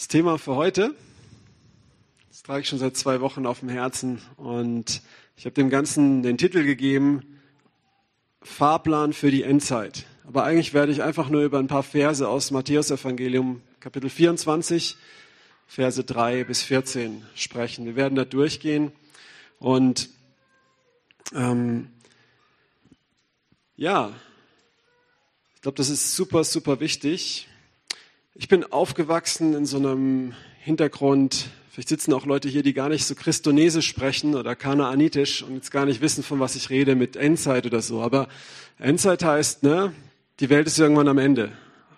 Das Thema für heute, das trage ich schon seit zwei Wochen auf dem Herzen und ich habe dem Ganzen den Titel gegeben, Fahrplan für die Endzeit. Aber eigentlich werde ich einfach nur über ein paar Verse aus Matthäus Evangelium, Kapitel 24, Verse 3 bis 14 sprechen. Wir werden da durchgehen und ähm, ja, ich glaube, das ist super, super wichtig. Ich bin aufgewachsen in so einem Hintergrund, vielleicht sitzen auch Leute hier, die gar nicht so Christonesisch sprechen oder Kanaanitisch und jetzt gar nicht wissen, von was ich rede mit Endzeit oder so. Aber Endzeit heißt, ne, die Welt ist irgendwann am Ende.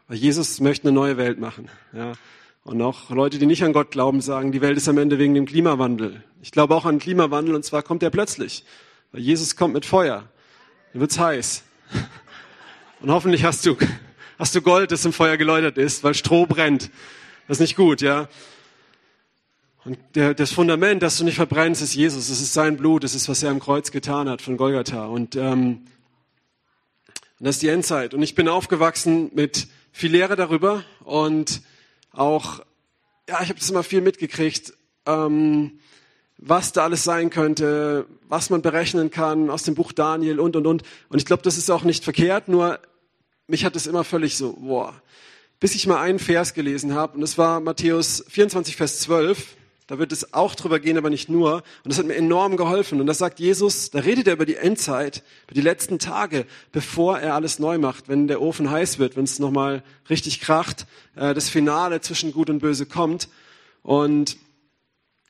Weil Jesus möchte eine neue Welt machen. Ja. Und auch Leute, die nicht an Gott glauben, sagen, die Welt ist am Ende wegen dem Klimawandel. Ich glaube auch an Klimawandel und zwar kommt er plötzlich. Weil Jesus kommt mit Feuer. Dann wird's heiß. Und hoffentlich hast du, hast du Gold, das im Feuer geläutert ist, weil Stroh brennt. Das ist nicht gut, ja. Und der, das Fundament, das du nicht verbrennst, ist Jesus. Es ist sein Blut. Das ist, was er am Kreuz getan hat von Golgatha. Und, ähm, und das ist die Endzeit. Und ich bin aufgewachsen mit viel Lehre darüber und auch, ja, ich habe das immer viel mitgekriegt. Ähm, was da alles sein könnte, was man berechnen kann aus dem Buch Daniel und, und, und. Und ich glaube, das ist auch nicht verkehrt, nur mich hat es immer völlig so, boah, bis ich mal einen Vers gelesen habe, und das war Matthäus 24, Vers 12. Da wird es auch drüber gehen, aber nicht nur. Und das hat mir enorm geholfen. Und da sagt Jesus, da redet er über die Endzeit, über die letzten Tage, bevor er alles neu macht, wenn der Ofen heiß wird, wenn es nochmal richtig kracht, äh, das Finale zwischen Gut und Böse kommt. Und,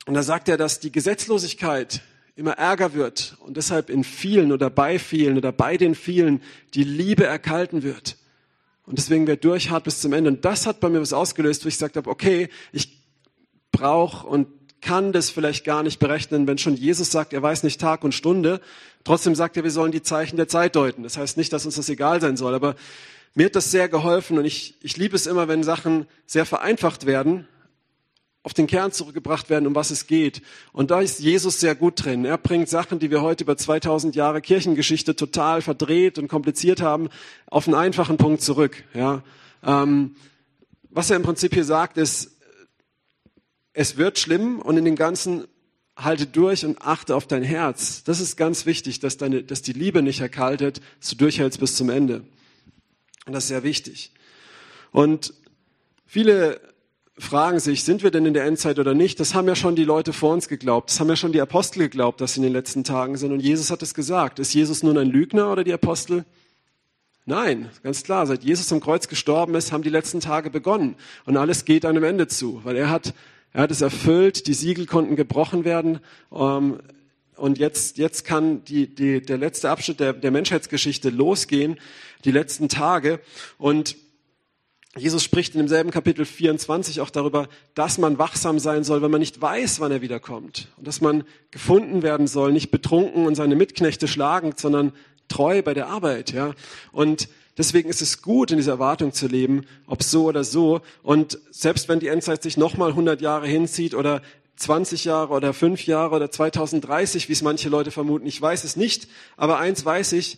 und da sagt er, dass die Gesetzlosigkeit immer ärger wird und deshalb in vielen oder bei vielen oder bei den vielen die Liebe erkalten wird. Und deswegen wer durchhart bis zum Ende. Und das hat bei mir was ausgelöst, wo ich gesagt habe, okay, ich brauche und kann das vielleicht gar nicht berechnen, wenn schon Jesus sagt, er weiß nicht Tag und Stunde. Trotzdem sagt er, wir sollen die Zeichen der Zeit deuten. Das heißt nicht, dass uns das egal sein soll, aber mir hat das sehr geholfen und ich, ich liebe es immer, wenn Sachen sehr vereinfacht werden auf den Kern zurückgebracht werden, um was es geht. Und da ist Jesus sehr gut drin. Er bringt Sachen, die wir heute über 2000 Jahre Kirchengeschichte total verdreht und kompliziert haben, auf einen einfachen Punkt zurück. Ja, ähm, was er im Prinzip hier sagt, ist, es wird schlimm und in dem Ganzen halte durch und achte auf dein Herz. Das ist ganz wichtig, dass, deine, dass die Liebe nicht erkaltet, dass du durchhältst bis zum Ende. Und das ist sehr wichtig. Und viele fragen sich, sind wir denn in der Endzeit oder nicht? Das haben ja schon die Leute vor uns geglaubt. Das haben ja schon die Apostel geglaubt, dass sie in den letzten Tagen sind. Und Jesus hat es gesagt. Ist Jesus nun ein Lügner oder die Apostel? Nein, ganz klar. Seit Jesus am Kreuz gestorben ist, haben die letzten Tage begonnen. Und alles geht einem Ende zu, weil er hat, er hat es erfüllt. Die Siegel konnten gebrochen werden. Ähm, und jetzt, jetzt kann die, die, der letzte Abschnitt der, der Menschheitsgeschichte losgehen, die letzten Tage. Und Jesus spricht in demselben Kapitel 24 auch darüber, dass man wachsam sein soll, wenn man nicht weiß, wann er wiederkommt. Und dass man gefunden werden soll, nicht betrunken und seine Mitknechte schlagend, sondern treu bei der Arbeit, ja. Und deswegen ist es gut, in dieser Erwartung zu leben, ob so oder so. Und selbst wenn die Endzeit sich nochmal 100 Jahre hinzieht oder 20 Jahre oder 5 Jahre oder 2030, wie es manche Leute vermuten, ich weiß es nicht. Aber eins weiß ich,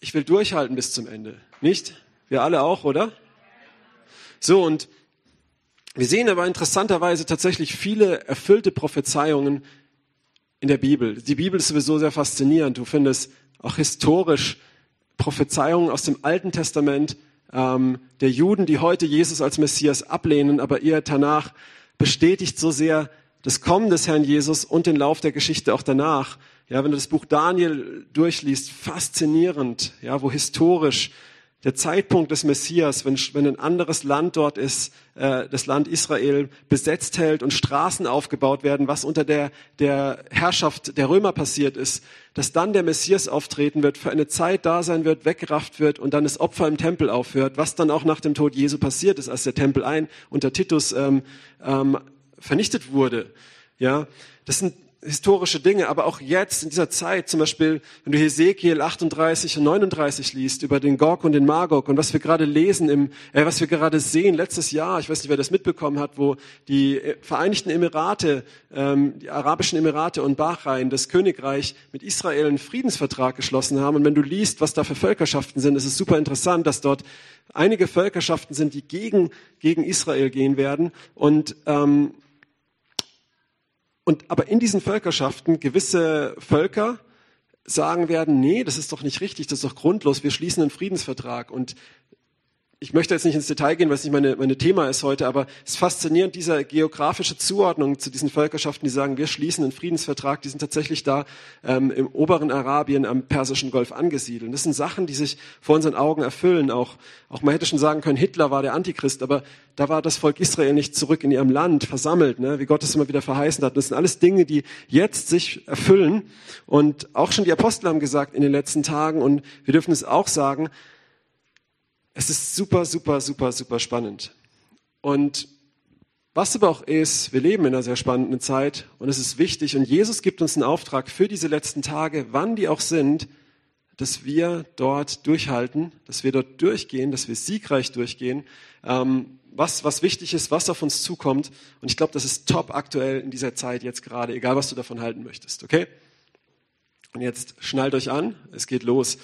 ich will durchhalten bis zum Ende. Nicht? Wir alle auch, oder? So, und wir sehen aber interessanterweise tatsächlich viele erfüllte Prophezeiungen in der Bibel. Die Bibel ist sowieso sehr faszinierend. Du findest auch historisch Prophezeiungen aus dem Alten Testament ähm, der Juden, die heute Jesus als Messias ablehnen, aber ihr danach bestätigt so sehr das Kommen des Herrn Jesus und den Lauf der Geschichte auch danach. Ja, wenn du das Buch Daniel durchliest, faszinierend, ja, wo historisch der Zeitpunkt des Messias, wenn, wenn ein anderes Land dort ist, äh, das Land Israel besetzt hält und Straßen aufgebaut werden, was unter der, der Herrschaft der Römer passiert ist, dass dann der Messias auftreten wird, für eine Zeit da sein wird, weggerafft wird und dann das Opfer im Tempel aufhört, was dann auch nach dem Tod Jesu passiert ist, als der Tempel ein unter Titus ähm, ähm, vernichtet wurde. Ja, das sind historische Dinge, aber auch jetzt in dieser Zeit, zum Beispiel, wenn du Hesekiel 38 und 39 liest über den Gog und den Magog und was wir gerade lesen, im, äh, was wir gerade sehen letztes Jahr, ich weiß nicht, wer das mitbekommen hat, wo die äh, Vereinigten Emirate, ähm, die Arabischen Emirate und Bahrain, das Königreich mit Israel einen Friedensvertrag geschlossen haben. Und wenn du liest, was da für Völkerschaften sind, ist es super interessant, dass dort einige Völkerschaften sind, die gegen, gegen Israel gehen werden und ähm, und aber in diesen Völkerschaften gewisse Völker sagen werden, nee, das ist doch nicht richtig, das ist doch grundlos, wir schließen einen Friedensvertrag. Und ich möchte jetzt nicht ins Detail gehen, was nicht meine, meine Thema ist heute, aber es ist faszinierend, diese geografische Zuordnung zu diesen Völkerschaften, die sagen, wir schließen einen Friedensvertrag, die sind tatsächlich da ähm, im oberen Arabien am Persischen Golf angesiedelt. Und das sind Sachen, die sich vor unseren Augen erfüllen. Auch, auch man hätte schon sagen können, Hitler war der Antichrist, aber da war das Volk Israel nicht zurück in ihrem Land versammelt, ne, wie Gott es immer wieder verheißen hat. Das sind alles Dinge, die jetzt sich erfüllen. Und auch schon die Apostel haben gesagt in den letzten Tagen, und wir dürfen es auch sagen, es ist super, super, super, super spannend. Und was aber auch ist, wir leben in einer sehr spannenden Zeit und es ist wichtig und Jesus gibt uns einen Auftrag für diese letzten Tage, wann die auch sind, dass wir dort durchhalten, dass wir dort durchgehen, dass wir siegreich durchgehen, ähm, was, was wichtig ist, was auf uns zukommt. Und ich glaube, das ist top aktuell in dieser Zeit jetzt gerade, egal was du davon halten möchtest, okay? Und jetzt schnallt euch an, es geht los.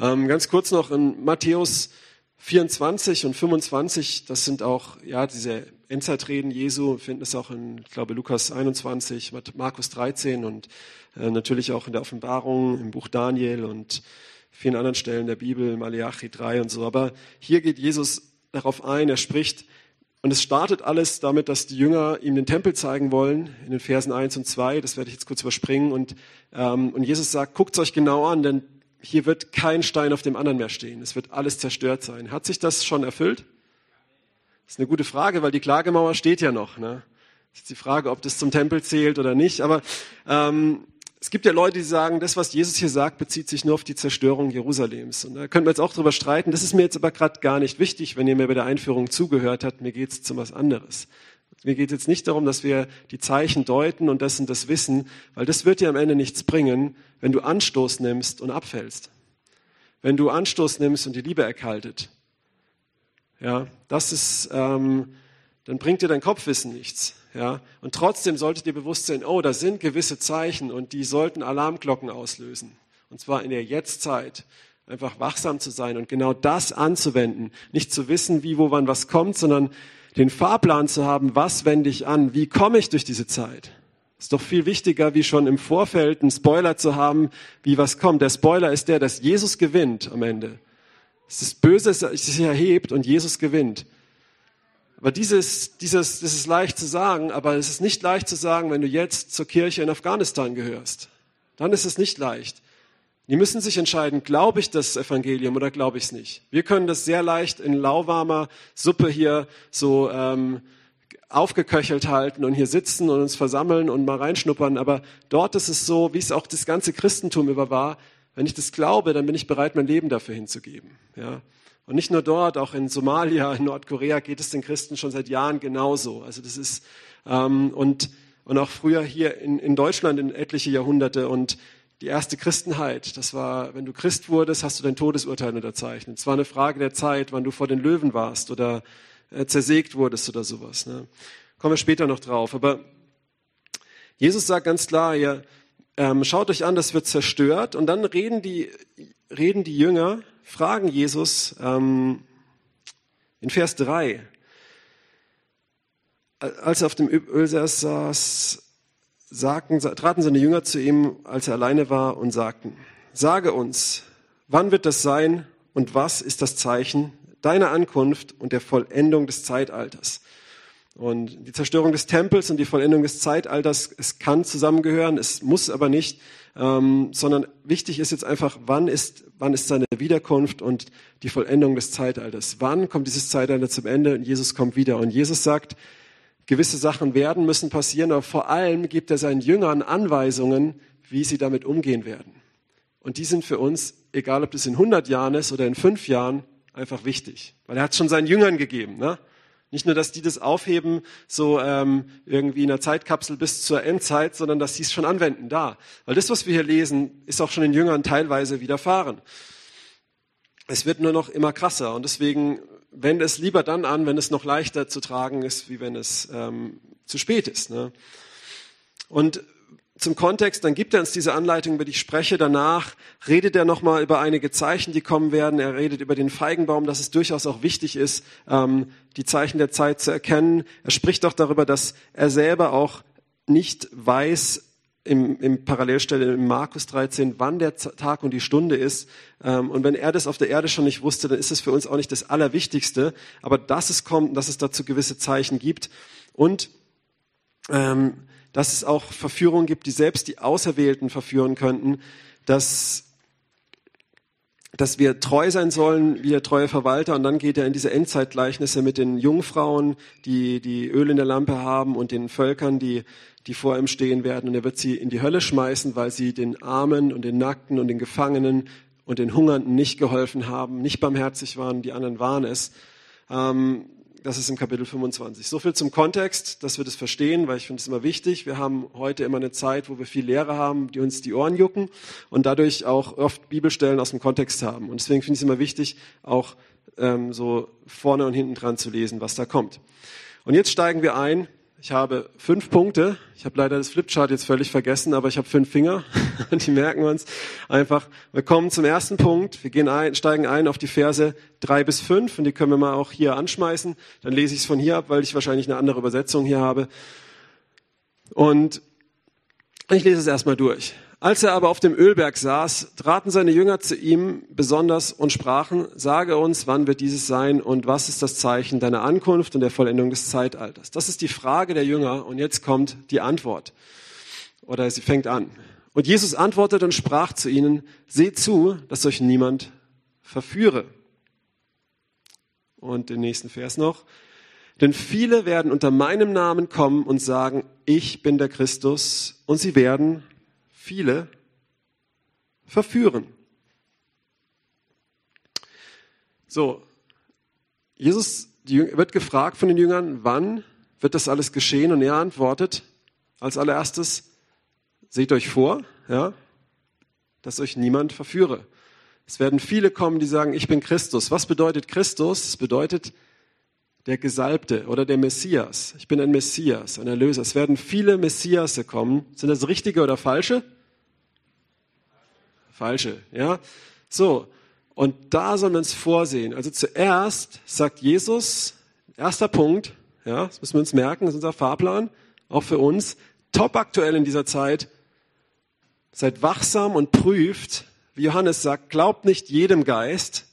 Ähm, ganz kurz noch in Matthäus 24 und 25, das sind auch ja diese Endzeitreden Jesu, wir finden es auch in, ich glaube, Lukas 21, Markus 13 und äh, natürlich auch in der Offenbarung, im Buch Daniel und vielen anderen Stellen der Bibel, Malachi 3 und so. Aber hier geht Jesus darauf ein, er spricht, und es startet alles damit, dass die Jünger ihm den Tempel zeigen wollen, in den Versen 1 und 2, das werde ich jetzt kurz überspringen. Und, ähm, und Jesus sagt, guckt es euch genau an, denn hier wird kein Stein auf dem anderen mehr stehen. Es wird alles zerstört sein. Hat sich das schon erfüllt? Das ist eine gute Frage, weil die Klagemauer steht ja noch. Ne? Das ist die Frage, ob das zum Tempel zählt oder nicht. Aber ähm, es gibt ja Leute, die sagen, das, was Jesus hier sagt, bezieht sich nur auf die Zerstörung Jerusalems. Und da können wir jetzt auch drüber streiten. Das ist mir jetzt aber gerade gar nicht wichtig, wenn ihr mir bei der Einführung zugehört habt. Mir geht es um was anderes. Mir geht jetzt nicht darum, dass wir die Zeichen deuten und das und das wissen, weil das wird dir am Ende nichts bringen, wenn du Anstoß nimmst und abfällst. Wenn du Anstoß nimmst und die Liebe erkaltet. Ja, das ist, ähm, dann bringt dir dein Kopfwissen nichts. Ja, und trotzdem solltet ihr bewusst sein, oh, da sind gewisse Zeichen und die sollten Alarmglocken auslösen. Und zwar in der Jetztzeit. Einfach wachsam zu sein und genau das anzuwenden. Nicht zu wissen, wie, wo, wann was kommt, sondern den Fahrplan zu haben, was wende ich an, wie komme ich durch diese Zeit. Ist doch viel wichtiger, wie schon im Vorfeld einen Spoiler zu haben, wie was kommt. Der Spoiler ist der, dass Jesus gewinnt am Ende. Es ist Böse, es sich erhebt und Jesus gewinnt. Aber dieses, dieses, das ist leicht zu sagen, aber es ist nicht leicht zu sagen, wenn du jetzt zur Kirche in Afghanistan gehörst. Dann ist es nicht leicht. Die müssen sich entscheiden, glaube ich das Evangelium oder glaube ich es nicht. Wir können das sehr leicht in lauwarmer Suppe hier so ähm, aufgeköchelt halten und hier sitzen und uns versammeln und mal reinschnuppern. Aber dort ist es so, wie es auch das ganze Christentum über war. Wenn ich das glaube, dann bin ich bereit, mein Leben dafür hinzugeben. Ja. Und nicht nur dort, auch in Somalia, in Nordkorea geht es den Christen schon seit Jahren genauso. Also das ist ähm, und und auch früher hier in, in Deutschland in etliche Jahrhunderte und die erste Christenheit, das war, wenn du Christ wurdest, hast du dein Todesurteil unterzeichnet. Es war eine Frage der Zeit, wann du vor den Löwen warst oder äh, zersägt wurdest oder sowas. Ne? Kommen wir später noch drauf. Aber Jesus sagt ganz klar, ihr ähm, schaut euch an, das wird zerstört. Und dann reden die, reden die Jünger, fragen Jesus ähm, in Vers 3, als er auf dem Ölsaß saß, sagten, traten seine Jünger zu ihm, als er alleine war, und sagten, sage uns, wann wird das sein und was ist das Zeichen deiner Ankunft und der Vollendung des Zeitalters? Und die Zerstörung des Tempels und die Vollendung des Zeitalters, es kann zusammengehören, es muss aber nicht, ähm, sondern wichtig ist jetzt einfach, wann ist, wann ist seine Wiederkunft und die Vollendung des Zeitalters? Wann kommt dieses Zeitalter zum Ende und Jesus kommt wieder? Und Jesus sagt, gewisse Sachen werden müssen passieren, aber vor allem gibt er seinen Jüngern Anweisungen, wie sie damit umgehen werden. Und die sind für uns, egal ob das in 100 Jahren ist oder in fünf Jahren, einfach wichtig. Weil er hat es schon seinen Jüngern gegeben. Ne? Nicht nur, dass die das aufheben, so ähm, irgendwie in einer Zeitkapsel bis zur Endzeit, sondern dass sie es schon anwenden da. Weil das, was wir hier lesen, ist auch schon den Jüngern teilweise widerfahren. Es wird nur noch immer krasser und deswegen wende es lieber dann an, wenn es noch leichter zu tragen ist, wie wenn es ähm, zu spät ist. Ne? Und zum Kontext, dann gibt er uns diese Anleitung, über die ich spreche. Danach redet er nochmal über einige Zeichen, die kommen werden. Er redet über den Feigenbaum, dass es durchaus auch wichtig ist, ähm, die Zeichen der Zeit zu erkennen. Er spricht auch darüber, dass er selber auch nicht weiß, im, im Parallelstelle in Markus 13, wann der Tag und die Stunde ist. Ähm, und wenn er das auf der Erde schon nicht wusste, dann ist es für uns auch nicht das Allerwichtigste. Aber dass es kommt, dass es dazu gewisse Zeichen gibt. Und ähm, dass es auch Verführungen gibt, die selbst die Auserwählten verführen könnten, dass, dass wir treu sein sollen wie der treue Verwalter. Und dann geht er in diese Endzeitgleichnisse mit den Jungfrauen, die die Öl in der Lampe haben und den Völkern, die, die vor ihm stehen werden. Und er wird sie in die Hölle schmeißen, weil sie den Armen und den Nackten und den Gefangenen und den Hungernden nicht geholfen haben, nicht barmherzig waren, die anderen waren es. Ähm, das ist im Kapitel 25. So viel zum Kontext, dass wir das verstehen, weil ich finde es immer wichtig. Wir haben heute immer eine Zeit, wo wir viel Lehre haben, die uns die Ohren jucken und dadurch auch oft Bibelstellen aus dem Kontext haben. Und deswegen finde ich es immer wichtig, auch ähm, so vorne und hinten dran zu lesen, was da kommt. Und jetzt steigen wir ein ich habe fünf Punkte. Ich habe leider das Flipchart jetzt völlig vergessen, aber ich habe fünf Finger. Die merken wir uns einfach. Wir kommen zum ersten Punkt. Wir gehen ein, steigen ein auf die Verse drei bis fünf und die können wir mal auch hier anschmeißen. Dann lese ich es von hier ab, weil ich wahrscheinlich eine andere Übersetzung hier habe. Und ich lese es erstmal durch. Als er aber auf dem Ölberg saß, traten seine Jünger zu ihm besonders und sprachen, sage uns, wann wird dieses sein und was ist das Zeichen deiner Ankunft und der Vollendung des Zeitalters? Das ist die Frage der Jünger und jetzt kommt die Antwort. Oder sie fängt an. Und Jesus antwortete und sprach zu ihnen, seht zu, dass euch niemand verführe. Und den nächsten Vers noch. Denn viele werden unter meinem Namen kommen und sagen, ich bin der Christus, und sie werden viele verführen. So, Jesus wird gefragt von den Jüngern, wann wird das alles geschehen? Und er antwortet als allererstes, seht euch vor, ja, dass euch niemand verführe. Es werden viele kommen, die sagen, ich bin Christus. Was bedeutet Christus? Es bedeutet der Gesalbte oder der Messias. Ich bin ein Messias, ein Erlöser. Es werden viele Messiasse kommen. Sind das richtige oder falsche? Falsche, ja. So. Und da sollen wir uns vorsehen. Also zuerst sagt Jesus, erster Punkt, ja, das müssen wir uns merken, das ist unser Fahrplan, auch für uns, top aktuell in dieser Zeit. Seid wachsam und prüft, wie Johannes sagt, glaubt nicht jedem Geist,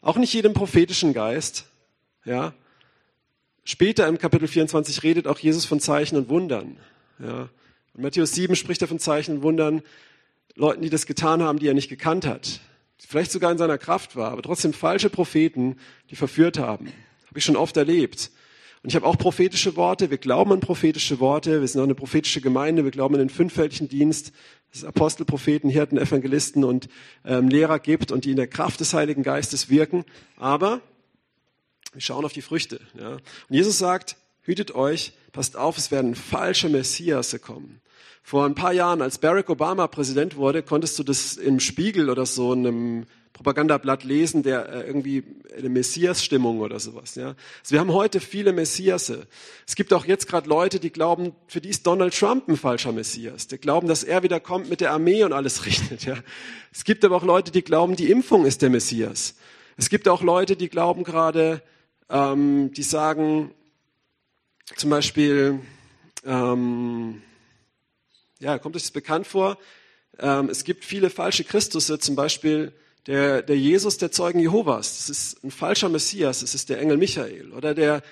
auch nicht jedem prophetischen Geist, ja. Später im Kapitel 24 redet auch Jesus von Zeichen und Wundern, ja. In Matthäus 7 spricht er von Zeichen und Wundern. Leuten, die das getan haben, die er nicht gekannt hat, vielleicht sogar in seiner Kraft war, aber trotzdem falsche Propheten, die verführt haben. Habe ich schon oft erlebt. Und ich habe auch prophetische Worte. Wir glauben an prophetische Worte. Wir sind auch eine prophetische Gemeinde. Wir glauben an den fünffältigen Dienst, dass es Apostel, Propheten, Hirten, Evangelisten und ähm, Lehrer gibt und die in der Kraft des Heiligen Geistes wirken. Aber wir schauen auf die Früchte. Ja. Und Jesus sagt, hütet euch, passt auf, es werden falsche Messiasse kommen. Vor ein paar Jahren, als Barack Obama Präsident wurde, konntest du das im Spiegel oder so in einem Propagandablatt lesen, der äh, irgendwie eine Messias-Stimmung oder sowas. Ja. Also wir haben heute viele Messiasse. Es gibt auch jetzt gerade Leute, die glauben, für die ist Donald Trump ein falscher Messias. Die glauben, dass er wieder kommt mit der Armee und alles richtet. Ja. Es gibt aber auch Leute, die glauben, die Impfung ist der Messias. Es gibt auch Leute, die glauben gerade, ähm, die sagen zum Beispiel, ähm, ja, kommt euch das bekannt vor? Ähm, es gibt viele falsche Christusse, zum Beispiel der, der Jesus der Zeugen Jehovas. Das ist ein falscher Messias, das ist der Engel Michael. Oder der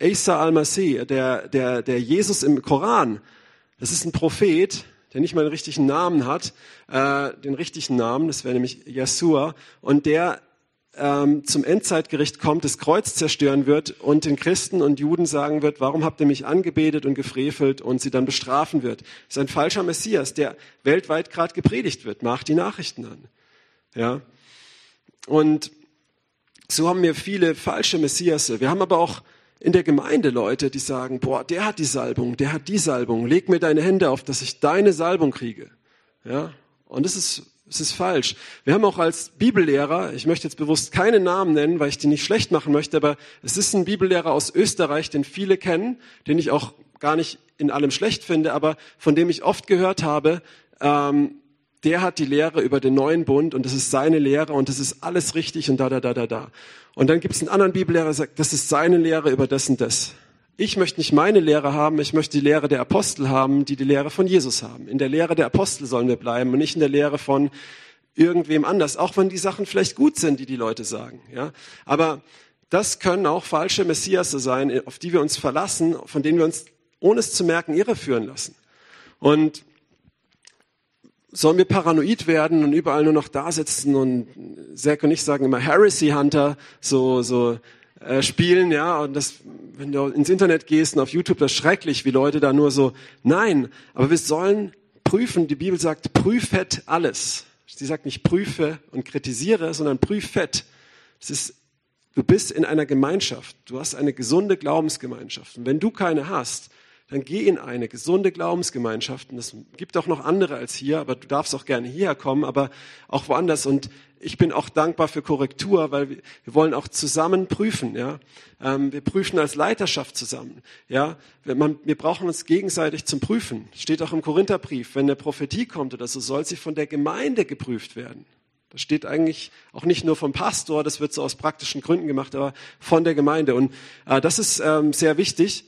Isa al-Masih, der, der, der Jesus im Koran. Das ist ein Prophet, der nicht mal einen richtigen Namen hat, äh, den richtigen Namen, das wäre nämlich Yeshua, und der ähm, zum Endzeitgericht kommt, das Kreuz zerstören wird und den Christen und Juden sagen wird, warum habt ihr mich angebetet und gefrevelt und sie dann bestrafen wird. Das ist ein falscher Messias, der weltweit gerade gepredigt wird. Macht die Nachrichten an. Ja. Und so haben wir viele falsche Messiasse. Wir haben aber auch in der Gemeinde Leute, die sagen, boah, der hat die Salbung, der hat die Salbung, leg mir deine Hände auf, dass ich deine Salbung kriege. Ja, und das ist, das ist falsch. Wir haben auch als Bibellehrer, ich möchte jetzt bewusst keine Namen nennen, weil ich die nicht schlecht machen möchte, aber es ist ein Bibellehrer aus Österreich, den viele kennen, den ich auch gar nicht in allem schlecht finde, aber von dem ich oft gehört habe, ähm, der hat die Lehre über den neuen Bund und das ist seine Lehre und das ist alles richtig und da, da, da, da, da. Und dann gibt es einen anderen Bibellehrer, der sagt, das ist seine Lehre über das und das. Ich möchte nicht meine Lehre haben, ich möchte die Lehre der Apostel haben, die die Lehre von Jesus haben. In der Lehre der Apostel sollen wir bleiben und nicht in der Lehre von irgendwem anders, auch wenn die Sachen vielleicht gut sind, die die Leute sagen. Ja, aber das können auch falsche Messias sein, auf die wir uns verlassen, von denen wir uns, ohne es zu merken, irreführen lassen. Und sollen wir paranoid werden und überall nur noch da sitzen und Zack und ich sagen immer Heresy Hunter so so äh, spielen, ja, und das, wenn du ins Internet gehst und auf YouTube, das ist schrecklich, wie Leute da nur so, nein, aber wir sollen prüfen, die Bibel sagt, prüfet alles. Sie sagt nicht prüfe und kritisiere, sondern prüfet. Das ist, du bist in einer Gemeinschaft, du hast eine gesunde Glaubensgemeinschaft. Und wenn du keine hast, dann geh in eine gesunde Glaubensgemeinschaft. Und es gibt auch noch andere als hier, aber du darfst auch gerne hierher kommen, aber auch woanders. Und ich bin auch dankbar für Korrektur, weil wir, wir wollen auch zusammen prüfen. Ja, ähm, wir prüfen als Leiterschaft zusammen. Ja, man, wir brauchen uns gegenseitig zum Prüfen. Steht auch im Korintherbrief, wenn eine Prophetie kommt oder so, soll sie von der Gemeinde geprüft werden. Das steht eigentlich auch nicht nur vom Pastor, das wird so aus praktischen Gründen gemacht, aber von der Gemeinde. Und äh, das ist ähm, sehr wichtig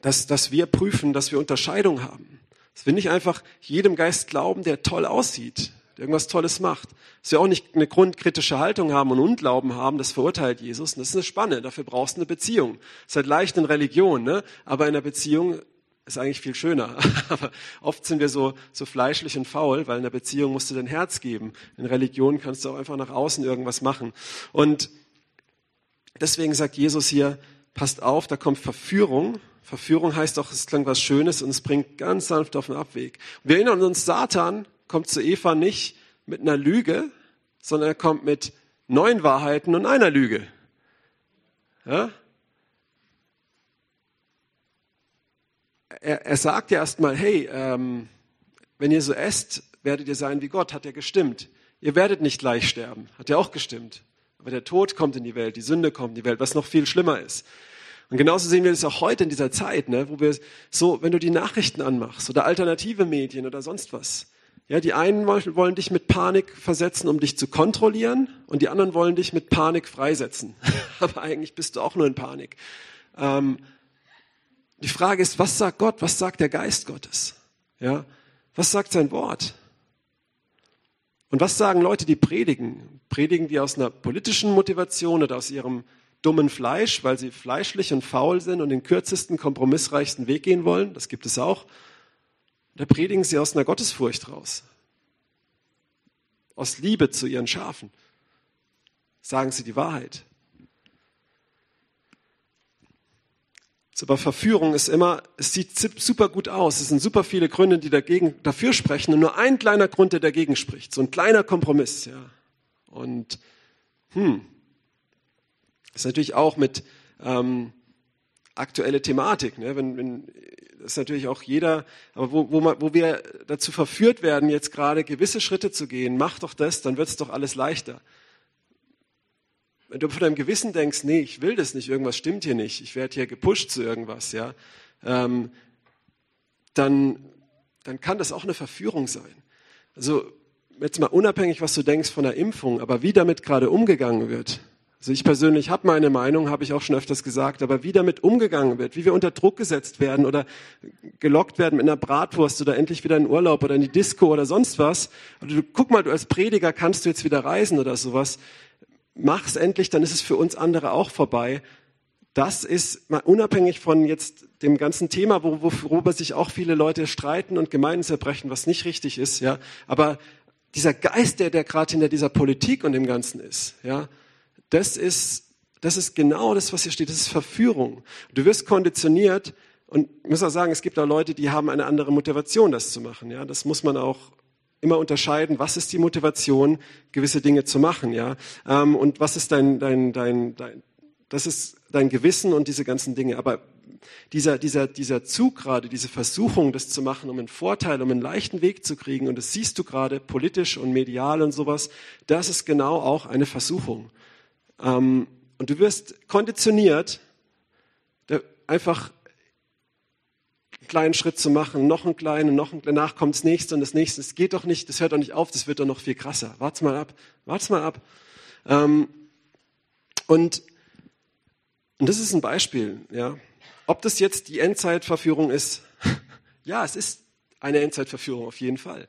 dass, dass wir prüfen, dass wir Unterscheidung haben. Dass wir nicht einfach jedem Geist glauben, der toll aussieht, irgendwas Tolles macht. Dass wir auch nicht eine grundkritische Haltung haben und Unglauben haben, das verurteilt Jesus. Und das ist eine Spanne, dafür brauchst du eine Beziehung. Das ist halt leicht in Religion, ne? aber in der Beziehung ist eigentlich viel schöner. Aber oft sind wir so, so fleischlich und faul, weil in der Beziehung musst du dein Herz geben. In Religion kannst du auch einfach nach außen irgendwas machen. Und deswegen sagt Jesus hier, passt auf, da kommt Verführung Verführung heißt doch, es klingt was Schönes und es bringt ganz sanft auf den Abweg. Wir erinnern uns, Satan kommt zu Eva nicht mit einer Lüge, sondern er kommt mit neun Wahrheiten und einer Lüge. Ja? Er, er sagt ja erstmal, hey, ähm, wenn ihr so esst, werdet ihr sein wie Gott, hat er gestimmt. Ihr werdet nicht gleich sterben, hat er auch gestimmt. Aber der Tod kommt in die Welt, die Sünde kommt in die Welt, was noch viel schlimmer ist. Und genauso sehen wir das auch heute in dieser Zeit, ne, wo wir so, wenn du die Nachrichten anmachst oder alternative Medien oder sonst was, ja, die einen wollen dich mit Panik versetzen, um dich zu kontrollieren, und die anderen wollen dich mit Panik freisetzen. Aber eigentlich bist du auch nur in Panik. Ähm, die Frage ist, was sagt Gott? Was sagt der Geist Gottes? Ja, was sagt sein Wort? Und was sagen Leute, die predigen? Predigen die aus einer politischen Motivation oder aus ihrem dummen Fleisch, weil sie fleischlich und faul sind und den kürzesten, kompromissreichsten Weg gehen wollen. Das gibt es auch. Da predigen sie aus einer Gottesfurcht raus. Aus Liebe zu ihren Schafen. Sagen sie die Wahrheit. Aber Verführung ist immer, es sieht super gut aus. Es sind super viele Gründe, die dagegen, dafür sprechen und nur ein kleiner Grund, der dagegen spricht. So ein kleiner Kompromiss, ja. Und, hm, ist natürlich auch mit ähm, aktuelle Thematik. Ne? Wenn, wenn, das ist natürlich auch jeder, aber wo, wo, man, wo wir dazu verführt werden, jetzt gerade gewisse Schritte zu gehen, mach doch das, dann wird es doch alles leichter. Wenn du von deinem Gewissen denkst, nee, ich will das nicht, irgendwas stimmt hier nicht, ich werde hier gepusht zu irgendwas, ja, ähm, dann, dann kann das auch eine Verführung sein. Also jetzt mal unabhängig, was du denkst von der Impfung, aber wie damit gerade umgegangen wird, also ich persönlich habe meine Meinung, habe ich auch schon öfters gesagt, aber wie damit umgegangen wird, wie wir unter Druck gesetzt werden oder gelockt werden mit einer Bratwurst oder endlich wieder in Urlaub oder in die Disco oder sonst was. Oder du, guck mal, du als Prediger kannst du jetzt wieder reisen oder sowas. Mach's endlich, dann ist es für uns andere auch vorbei. Das ist mal unabhängig von jetzt dem ganzen Thema, worüber sich auch viele Leute streiten und Gemeinden zerbrechen, was nicht richtig ist, ja. Aber dieser Geist, der, der gerade hinter dieser Politik und dem Ganzen ist, ja, das ist, das ist genau das, was hier steht. Das ist Verführung. Du wirst konditioniert und ich muss auch sagen, es gibt auch Leute, die haben eine andere Motivation, das zu machen. Ja, das muss man auch immer unterscheiden. Was ist die Motivation, gewisse Dinge zu machen? Ja, ähm, und was ist dein, dein, dein, dein Das ist dein Gewissen und diese ganzen Dinge. Aber dieser, dieser, dieser Zug gerade, diese Versuchung, das zu machen, um einen Vorteil, um einen leichten Weg zu kriegen, und das siehst du gerade politisch und medial und sowas, das ist genau auch eine Versuchung. Ähm, und du wirst konditioniert, einfach einen kleinen Schritt zu machen, noch einen kleinen, noch einen, danach kommt das nächste und das nächste. Es geht doch nicht, das hört doch nicht auf, das wird doch noch viel krasser. Wart's mal ab, wart's mal ab. Ähm, und, und das ist ein Beispiel, ja. Ob das jetzt die Endzeitverführung ist, ja, es ist eine Endzeitverführung auf jeden Fall.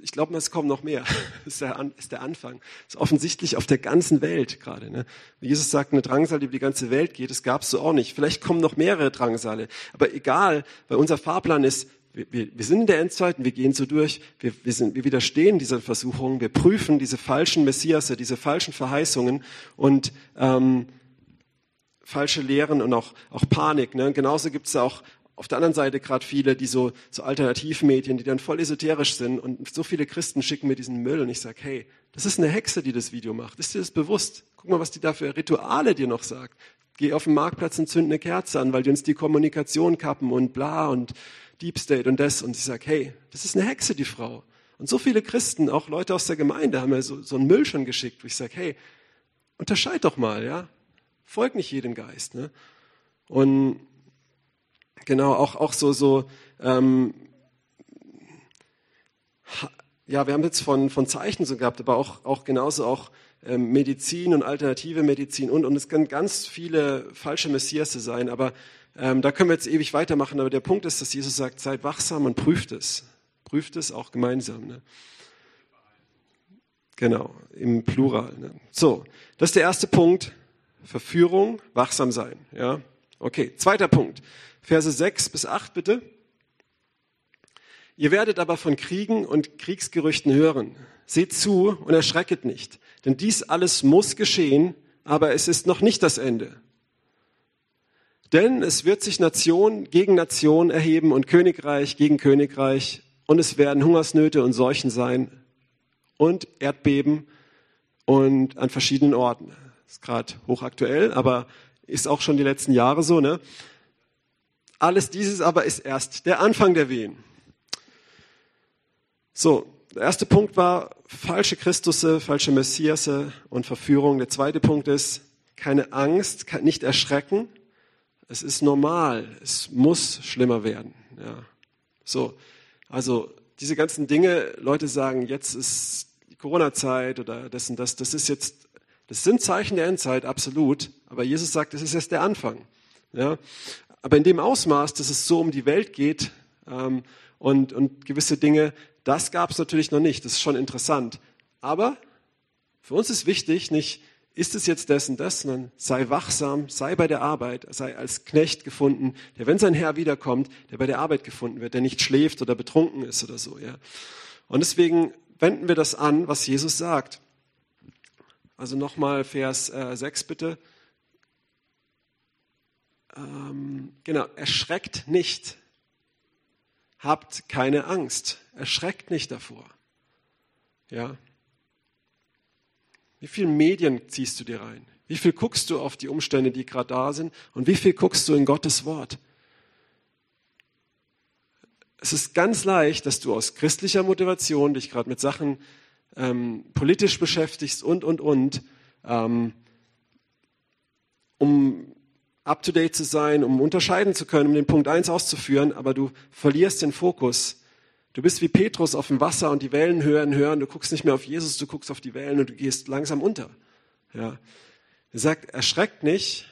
Ich glaube, es kommen noch mehr. Das ist der, ist der Anfang. Das ist offensichtlich auf der ganzen Welt gerade. Ne? Jesus sagt, eine Drangsal, die über die ganze Welt geht, das gab es so auch nicht. Vielleicht kommen noch mehrere Drangsale. Aber egal, weil unser Fahrplan ist, wir, wir, wir sind in der Endzeit und wir gehen so durch. Wir, wir, sind, wir widerstehen dieser Versuchung. Wir prüfen diese falschen Messiasse, diese falschen Verheißungen und ähm, falsche Lehren und auch, auch Panik. Ne? genauso gibt es auch auf der anderen Seite gerade viele, die so, so Alternativmedien, die dann voll esoterisch sind und so viele Christen schicken mir diesen Müll und ich sage, hey, das ist eine Hexe, die das Video macht. Ist dir das bewusst? Guck mal, was die da für Rituale dir noch sagt. Geh auf den Marktplatz und zünd eine Kerze an, weil die uns die Kommunikation kappen und bla und Deep State und das. Und ich sage, hey, das ist eine Hexe, die Frau. Und so viele Christen, auch Leute aus der Gemeinde, haben mir so, so einen Müll schon geschickt, wo ich sage, hey, unterscheid doch mal, ja. Folg nicht jedem Geist. Ne? Und genau, auch, auch so, so ähm, ja, wir haben jetzt von, von Zeichen so gehabt, aber auch, auch genauso auch ähm, Medizin und alternative Medizin und, und es können ganz viele falsche Messiasse sein, aber ähm, da können wir jetzt ewig weitermachen, aber der Punkt ist, dass Jesus sagt, seid wachsam und prüft es. Prüft es auch gemeinsam. Ne? Genau, im Plural. Ne? So, das ist der erste Punkt. Verführung, wachsam sein. Ja? Okay, zweiter Punkt. Verse 6 bis 8 bitte. Ihr werdet aber von Kriegen und Kriegsgerüchten hören. Seht zu und erschrecket nicht, denn dies alles muss geschehen, aber es ist noch nicht das Ende. Denn es wird sich Nation gegen Nation erheben und Königreich gegen Königreich und es werden Hungersnöte und Seuchen sein und Erdbeben und an verschiedenen Orten. Ist gerade hochaktuell, aber ist auch schon die letzten Jahre so. Ne? Alles dieses aber ist erst der Anfang der Wehen. So, der erste Punkt war falsche Christusse, falsche Messiasse und Verführung. Der zweite Punkt ist keine Angst, nicht erschrecken. Es ist normal. Es muss schlimmer werden. Ja. So, also diese ganzen Dinge. Leute sagen, jetzt ist die Corona-Zeit oder das und das. Das ist jetzt das sind Zeichen der Endzeit, absolut. Aber Jesus sagt, das ist erst der Anfang. Ja? Aber in dem Ausmaß, dass es so um die Welt geht ähm, und, und gewisse Dinge, das gab es natürlich noch nicht. Das ist schon interessant. Aber für uns ist wichtig, nicht, ist es jetzt und das, sondern sei wachsam, sei bei der Arbeit, sei als Knecht gefunden, der, wenn sein Herr wiederkommt, der bei der Arbeit gefunden wird, der nicht schläft oder betrunken ist oder so. Ja. Und deswegen wenden wir das an, was Jesus sagt. Also nochmal Vers äh, 6 bitte. Ähm, genau, erschreckt nicht. Habt keine Angst. Erschreckt nicht davor. Ja. Wie viel Medien ziehst du dir rein? Wie viel guckst du auf die Umstände, die gerade da sind? Und wie viel guckst du in Gottes Wort? Es ist ganz leicht, dass du aus christlicher Motivation dich gerade mit Sachen ähm, politisch beschäftigst und, und, und, ähm, um up-to-date zu sein, um unterscheiden zu können, um den Punkt 1 auszuführen, aber du verlierst den Fokus. Du bist wie Petrus auf dem Wasser und die Wellen hören, hören, du guckst nicht mehr auf Jesus, du guckst auf die Wellen und du gehst langsam unter. Ja. Er sagt, erschreckt nicht,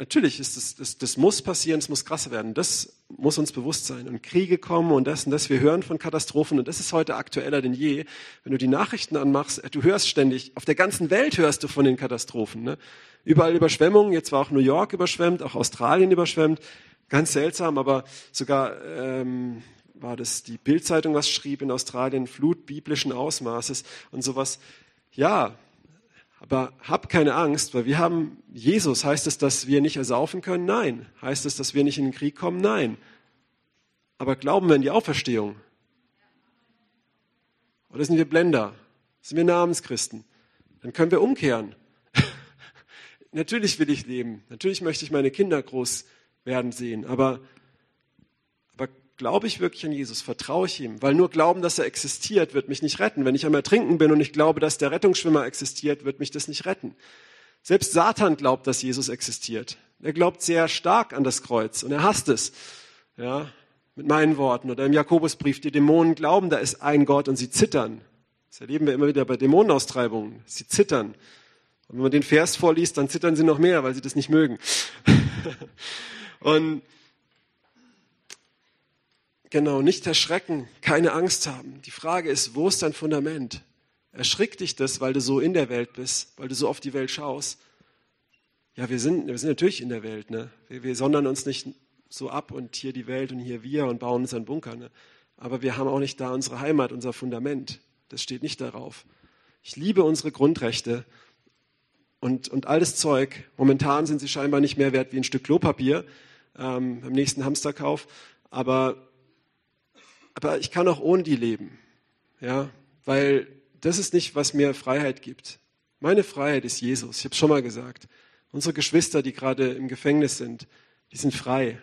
Natürlich ist das, das, das muss passieren, es muss krasser werden. Das muss uns bewusst sein. Und Kriege kommen und das und das. Wir hören von Katastrophen und das ist heute aktueller denn je. Wenn du die Nachrichten anmachst, äh, du hörst ständig, auf der ganzen Welt hörst du von den Katastrophen. Ne? Überall Überschwemmungen, jetzt war auch New York überschwemmt, auch Australien überschwemmt. Ganz seltsam, aber sogar ähm, war das die Bildzeitung, was schrieb in Australien, Flut biblischen Ausmaßes und sowas. Ja, aber hab keine Angst, weil wir haben Jesus. Heißt es, dass wir nicht ersaufen können? Nein. Heißt es, dass wir nicht in den Krieg kommen? Nein. Aber glauben wir in die Auferstehung? Oder sind wir Blender? Sind wir Namenschristen? Dann können wir umkehren. natürlich will ich leben. Natürlich möchte ich meine Kinder groß werden sehen. Aber glaube ich wirklich an Jesus? Vertraue ich ihm? Weil nur glauben, dass er existiert, wird mich nicht retten. Wenn ich am Ertrinken bin und ich glaube, dass der Rettungsschwimmer existiert, wird mich das nicht retten. Selbst Satan glaubt, dass Jesus existiert. Er glaubt sehr stark an das Kreuz und er hasst es. Ja, mit meinen Worten. Oder im Jakobusbrief, die Dämonen glauben, da ist ein Gott und sie zittern. Das erleben wir immer wieder bei Dämonenaustreibungen. Sie zittern. Und wenn man den Vers vorliest, dann zittern sie noch mehr, weil sie das nicht mögen. und genau, nicht erschrecken, keine Angst haben. Die Frage ist, wo ist dein Fundament? Erschrickt dich das, weil du so in der Welt bist, weil du so auf die Welt schaust? Ja, wir sind, wir sind natürlich in der Welt. Ne? Wir, wir sondern uns nicht so ab und hier die Welt und hier wir und bauen uns einen Bunker. Ne? Aber wir haben auch nicht da unsere Heimat, unser Fundament. Das steht nicht darauf. Ich liebe unsere Grundrechte und, und all Zeug. Momentan sind sie scheinbar nicht mehr wert wie ein Stück Klopapier ähm, beim nächsten Hamsterkauf. Aber, aber ich kann auch ohne die leben. Ja, weil das ist nicht, was mir Freiheit gibt. Meine Freiheit ist Jesus. Ich habe es schon mal gesagt. Unsere Geschwister, die gerade im Gefängnis sind, die sind frei,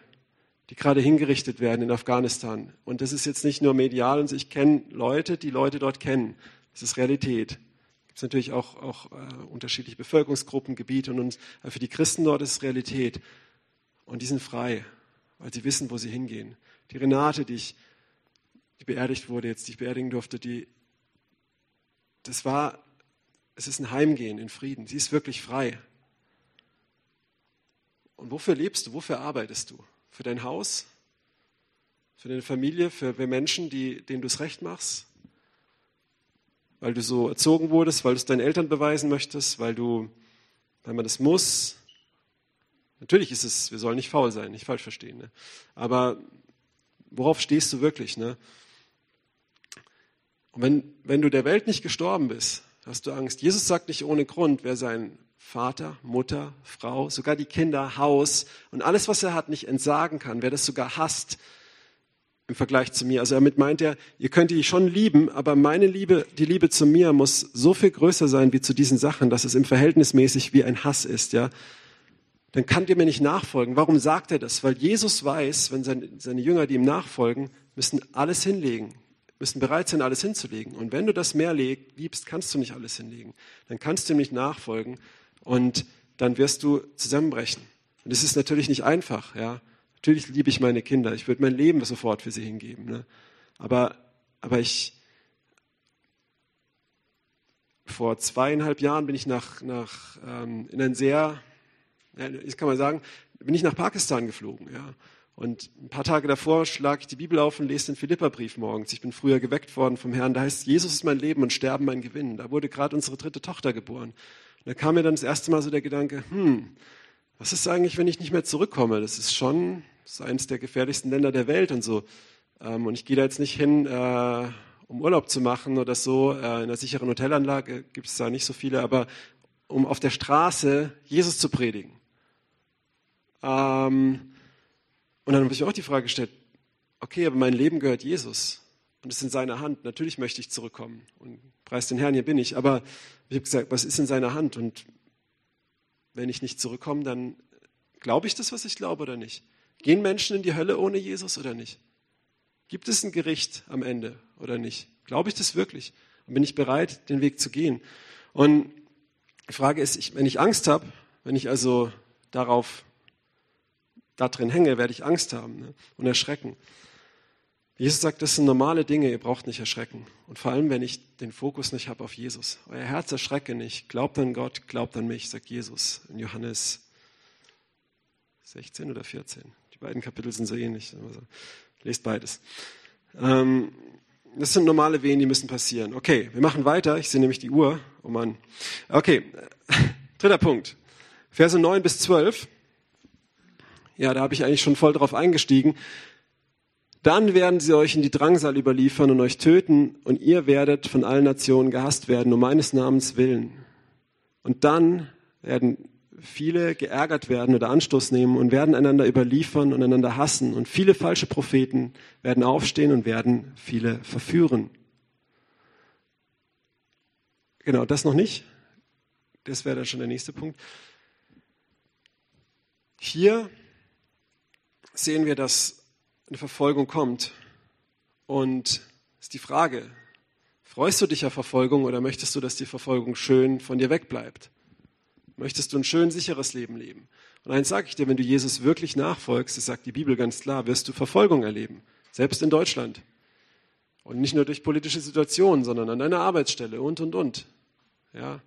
die gerade hingerichtet werden in Afghanistan. Und das ist jetzt nicht nur medial. Und ich kenne Leute, die Leute dort kennen. Das ist Realität. Es gibt natürlich auch, auch äh, unterschiedliche Bevölkerungsgruppen, Gebiete und. Aber für die Christen dort ist es Realität. Und die sind frei, weil sie wissen, wo sie hingehen. Die Renate, die ich, die beerdigt wurde, jetzt die ich beerdigen durfte, die, das war, es ist ein Heimgehen in Frieden. Sie ist wirklich frei. Und wofür lebst du? Wofür arbeitest du? Für dein Haus? Für deine Familie? Für Menschen, die, denen du es recht machst? weil du so erzogen wurdest, weil du es deinen Eltern beweisen möchtest, weil du, weil man das muss. Natürlich ist es, wir sollen nicht faul sein, nicht falsch verstehen. Ne? Aber worauf stehst du wirklich? Ne? Und wenn, wenn du der Welt nicht gestorben bist, hast du Angst. Jesus sagt nicht ohne Grund, wer sein Vater, Mutter, Frau, sogar die Kinder, Haus und alles, was er hat, nicht entsagen kann, wer das sogar hasst, im Vergleich zu mir. Also damit meint er, ihr könnt die schon lieben, aber meine Liebe, die Liebe zu mir muss so viel größer sein wie zu diesen Sachen, dass es im Verhältnismäßig wie ein Hass ist, ja. Dann kann ihr mir nicht nachfolgen. Warum sagt er das? Weil Jesus weiß, wenn seine, seine Jünger, die ihm nachfolgen, müssen alles hinlegen, müssen bereit sein, alles hinzulegen. Und wenn du das mehr liebst, kannst du nicht alles hinlegen. Dann kannst du ihm nicht nachfolgen und dann wirst du zusammenbrechen. Und das ist natürlich nicht einfach, ja. Natürlich liebe ich meine Kinder. Ich würde mein Leben sofort für sie hingeben. Ne? Aber, aber ich, vor zweieinhalb Jahren bin ich nach, nach ähm, in ein sehr, ja, kann mal sagen, bin ich nach Pakistan geflogen. Ja. Und ein paar Tage davor schlage ich die Bibel auf und lese den Philipperbrief morgens. Ich bin früher geweckt worden vom Herrn. Da heißt, Jesus ist mein Leben und Sterben mein Gewinn. Da wurde gerade unsere dritte Tochter geboren. Und da kam mir dann das erste Mal so der Gedanke, hm, was ist eigentlich, wenn ich nicht mehr zurückkomme? Das ist schon das ist eines der gefährlichsten Länder der Welt und so. Ähm, und ich gehe da jetzt nicht hin, äh, um Urlaub zu machen oder so. Äh, in einer sicheren Hotelanlage gibt es da nicht so viele, aber um auf der Straße Jesus zu predigen. Ähm, und dann habe ich mir auch die Frage gestellt, okay, aber mein Leben gehört Jesus und ist in seiner Hand. Natürlich möchte ich zurückkommen und preis den Herrn, hier bin ich. Aber ich habe gesagt, was ist in seiner Hand? Und wenn ich nicht zurückkomme, dann glaube ich das, was ich glaube oder nicht? Gehen Menschen in die Hölle ohne Jesus oder nicht? Gibt es ein Gericht am Ende oder nicht? Glaube ich das wirklich? Und bin ich bereit, den Weg zu gehen? Und die Frage ist, wenn ich Angst habe, wenn ich also darauf, da drin hänge, werde ich Angst haben ne? und erschrecken. Jesus sagt, das sind normale Dinge, ihr braucht nicht erschrecken. Und vor allem, wenn ich den Fokus nicht habe auf Jesus. Euer Herz erschrecke nicht. Glaubt an Gott, glaubt an mich, sagt Jesus in Johannes 16 oder 14. Die beiden Kapitel sind so ähnlich. Also, lest beides. Ähm, das sind normale Wehen, die müssen passieren. Okay, wir machen weiter. Ich sehe nämlich die Uhr. Oh Mann. Okay, dritter Punkt. Verse 9 bis 12. Ja, da habe ich eigentlich schon voll drauf eingestiegen. Dann werden sie euch in die Drangsal überliefern und euch töten, und ihr werdet von allen Nationen gehasst werden, um meines Namens willen. Und dann werden viele geärgert werden oder Anstoß nehmen und werden einander überliefern und einander hassen. Und viele falsche Propheten werden aufstehen und werden viele verführen. Genau, das noch nicht. Das wäre dann schon der nächste Punkt. Hier sehen wir, dass eine Verfolgung kommt. Und ist die Frage, freust du dich auf Verfolgung oder möchtest du, dass die Verfolgung schön von dir wegbleibt? Möchtest du ein schön sicheres Leben leben? Und eins sage ich dir, wenn du Jesus wirklich nachfolgst, das sagt die Bibel ganz klar, wirst du Verfolgung erleben. Selbst in Deutschland. Und nicht nur durch politische Situationen, sondern an deiner Arbeitsstelle und, und, und. Ja.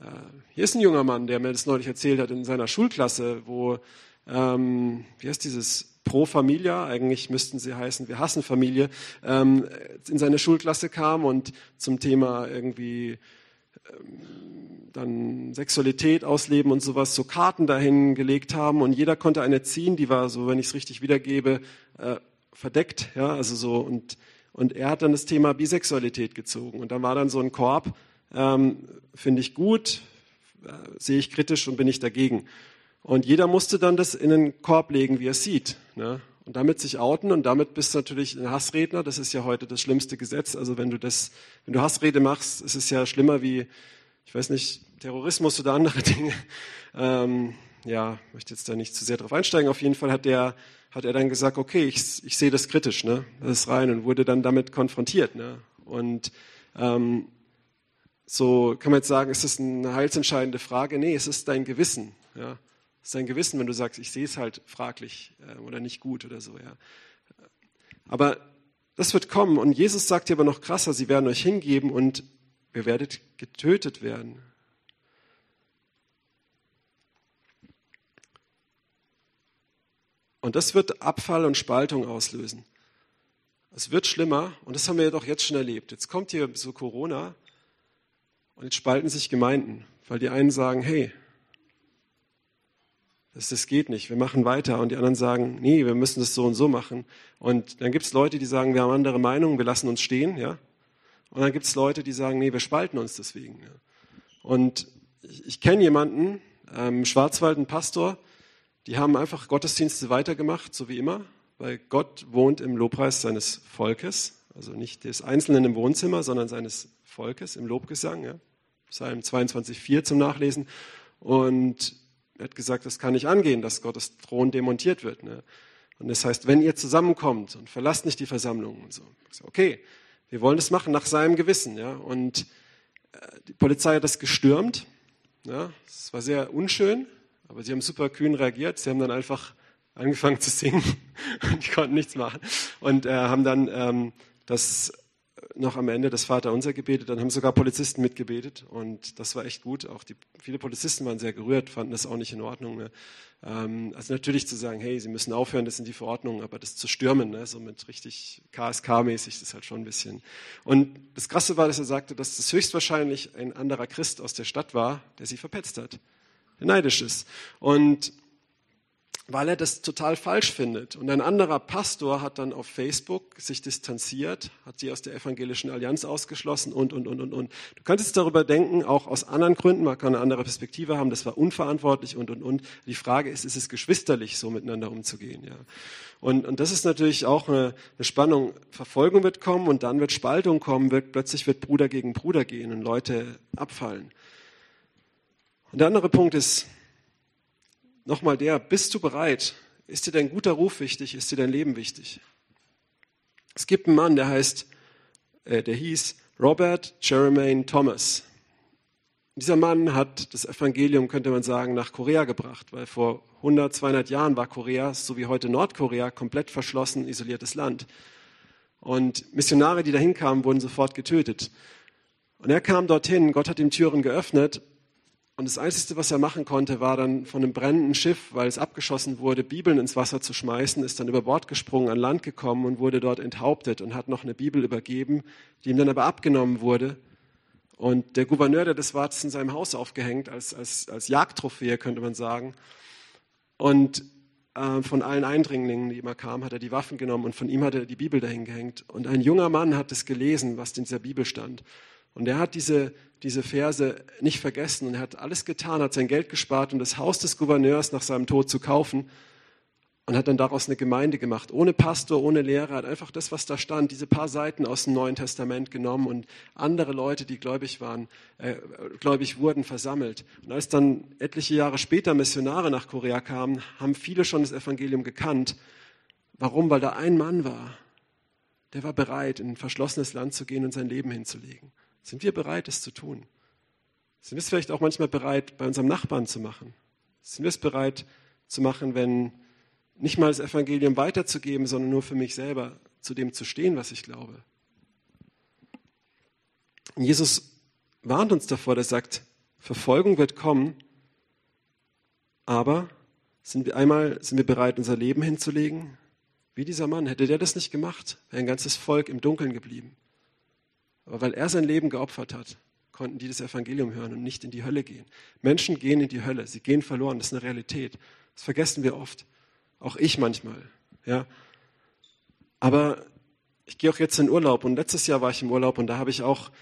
Äh, hier ist ein junger Mann, der mir das neulich erzählt hat in seiner Schulklasse, wo, ähm, wie heißt dieses? Pro Familia, eigentlich müssten sie heißen, wir hassen Familie, ähm, in seine Schulklasse kam und zum Thema irgendwie ähm, dann Sexualität ausleben und sowas, so Karten dahin gelegt haben und jeder konnte eine ziehen, die war so, wenn ich es richtig wiedergebe, äh, verdeckt, ja, also so. Und und er hat dann das Thema Bisexualität gezogen. Und dann war dann so ein Korb, ähm, finde ich gut, äh, sehe ich kritisch und bin ich dagegen. Und jeder musste dann das in den Korb legen, wie er sieht. Ne? Und damit sich outen und damit bist du natürlich ein Hassredner. Das ist ja heute das schlimmste Gesetz. Also wenn du das, wenn du Hassrede machst, ist es ja schlimmer wie, ich weiß nicht, Terrorismus oder andere Dinge. Ähm, ja, möchte jetzt da nicht zu sehr drauf einsteigen. Auf jeden Fall hat der, hat er dann gesagt, okay, ich, ich sehe das kritisch, ne? Das ist rein und wurde dann damit konfrontiert, ne? Und ähm, so kann man jetzt sagen, ist das eine heilsentscheidende Frage? Nee, es ist dein Gewissen, ja? Dein Gewissen, wenn du sagst, ich sehe es halt fraglich äh, oder nicht gut oder so, ja. Aber das wird kommen und Jesus sagt dir aber noch krasser, sie werden euch hingeben und ihr werdet getötet werden. Und das wird Abfall und Spaltung auslösen. Es wird schlimmer und das haben wir doch jetzt schon erlebt. Jetzt kommt hier so Corona und jetzt spalten sich Gemeinden, weil die einen sagen, hey, das, das geht nicht, wir machen weiter. Und die anderen sagen, nee, wir müssen das so und so machen. Und dann gibt es Leute, die sagen, wir haben andere Meinungen, wir lassen uns stehen. ja. Und dann gibt es Leute, die sagen, nee, wir spalten uns deswegen. Ja? Und ich, ich kenne jemanden, ähm, Schwarzwald, ein Pastor, die haben einfach Gottesdienste weitergemacht, so wie immer, weil Gott wohnt im Lobpreis seines Volkes, also nicht des Einzelnen im Wohnzimmer, sondern seines Volkes im Lobgesang. Ja? Psalm 22,4 zum Nachlesen. Und er hat gesagt, das kann nicht angehen, dass Gottes Thron demontiert wird. Ne? Und das heißt, wenn ihr zusammenkommt und verlasst nicht die Versammlung und so. Okay, wir wollen das machen nach seinem Gewissen. Ja? Und äh, die Polizei hat das gestürmt. Ja? Das war sehr unschön, aber sie haben super kühn reagiert. Sie haben dann einfach angefangen zu singen und die konnten nichts machen. Und äh, haben dann ähm, das noch am Ende das Vaterunser gebetet, dann haben sogar Polizisten mitgebetet und das war echt gut. Auch die, viele Polizisten waren sehr gerührt, fanden das auch nicht in Ordnung. Ne? Ähm, also natürlich zu sagen, hey, sie müssen aufhören, das sind die Verordnungen, aber das zu stürmen, ne? so mit richtig KSK-mäßig, das ist halt schon ein bisschen. Und das Krasse war, dass er sagte, dass das höchstwahrscheinlich ein anderer Christ aus der Stadt war, der sie verpetzt hat, der neidisch ist. Und weil er das total falsch findet. Und ein anderer Pastor hat dann auf Facebook sich distanziert, hat sie aus der evangelischen Allianz ausgeschlossen und, und, und, und, und. Du könntest darüber denken, auch aus anderen Gründen, man kann eine andere Perspektive haben, das war unverantwortlich und, und, und. Die Frage ist, ist es geschwisterlich, so miteinander umzugehen, ja. Und, und das ist natürlich auch eine, eine Spannung. Verfolgung wird kommen und dann wird Spaltung kommen, wird, plötzlich wird Bruder gegen Bruder gehen und Leute abfallen. Und der andere Punkt ist, nochmal der, bist du bereit? Ist dir dein guter Ruf wichtig? Ist dir dein Leben wichtig? Es gibt einen Mann, der heißt, äh, der hieß Robert Jermaine Thomas. Dieser Mann hat das Evangelium, könnte man sagen, nach Korea gebracht, weil vor 100, 200 Jahren war Korea, so wie heute Nordkorea, komplett verschlossen, isoliertes Land. Und Missionare, die dahin kamen, wurden sofort getötet. Und er kam dorthin, Gott hat ihm Türen geöffnet und das Einzige, was er machen konnte, war dann von einem brennenden Schiff, weil es abgeschossen wurde, Bibeln ins Wasser zu schmeißen, ist dann über Bord gesprungen, an Land gekommen und wurde dort enthauptet und hat noch eine Bibel übergeben, die ihm dann aber abgenommen wurde. Und der Gouverneur, der das war, hat es in seinem Haus aufgehängt, als, als, als Jagdtrophäe, könnte man sagen. Und äh, von allen Eindringlingen, die immer kamen, hat er die Waffen genommen und von ihm hat er die Bibel dahin gehängt. Und ein junger Mann hat es gelesen, was in dieser Bibel stand. Und er hat diese, diese Verse nicht vergessen und er hat alles getan, hat sein Geld gespart, um das Haus des Gouverneurs nach seinem Tod zu kaufen. und hat dann daraus eine Gemeinde gemacht. Ohne Pastor, ohne Lehrer, hat einfach das, was da stand, diese paar Seiten aus dem Neuen Testament genommen und andere Leute, die gläubig waren, äh, gläubig wurden, versammelt. Und als dann etliche Jahre später Missionare nach Korea kamen, haben viele schon das Evangelium gekannt. Warum? Weil da ein Mann war, der war bereit, in ein verschlossenes Land zu gehen und sein Leben hinzulegen. Sind wir bereit, das zu tun? Sind wir es vielleicht auch manchmal bereit, bei unserem Nachbarn zu machen? Sind wir es bereit zu machen, wenn nicht mal das Evangelium weiterzugeben, sondern nur für mich selber zu dem zu stehen, was ich glaube? Und Jesus warnt uns davor, der sagt, Verfolgung wird kommen, aber sind wir einmal sind wir bereit, unser Leben hinzulegen? Wie dieser Mann, hätte der das nicht gemacht, wäre ein ganzes Volk im Dunkeln geblieben. Aber weil er sein Leben geopfert hat, konnten die das Evangelium hören und nicht in die Hölle gehen. Menschen gehen in die Hölle, sie gehen verloren, das ist eine Realität. Das vergessen wir oft. Auch ich manchmal. Ja. Aber ich gehe auch jetzt in Urlaub und letztes Jahr war ich im Urlaub und da habe ich auch,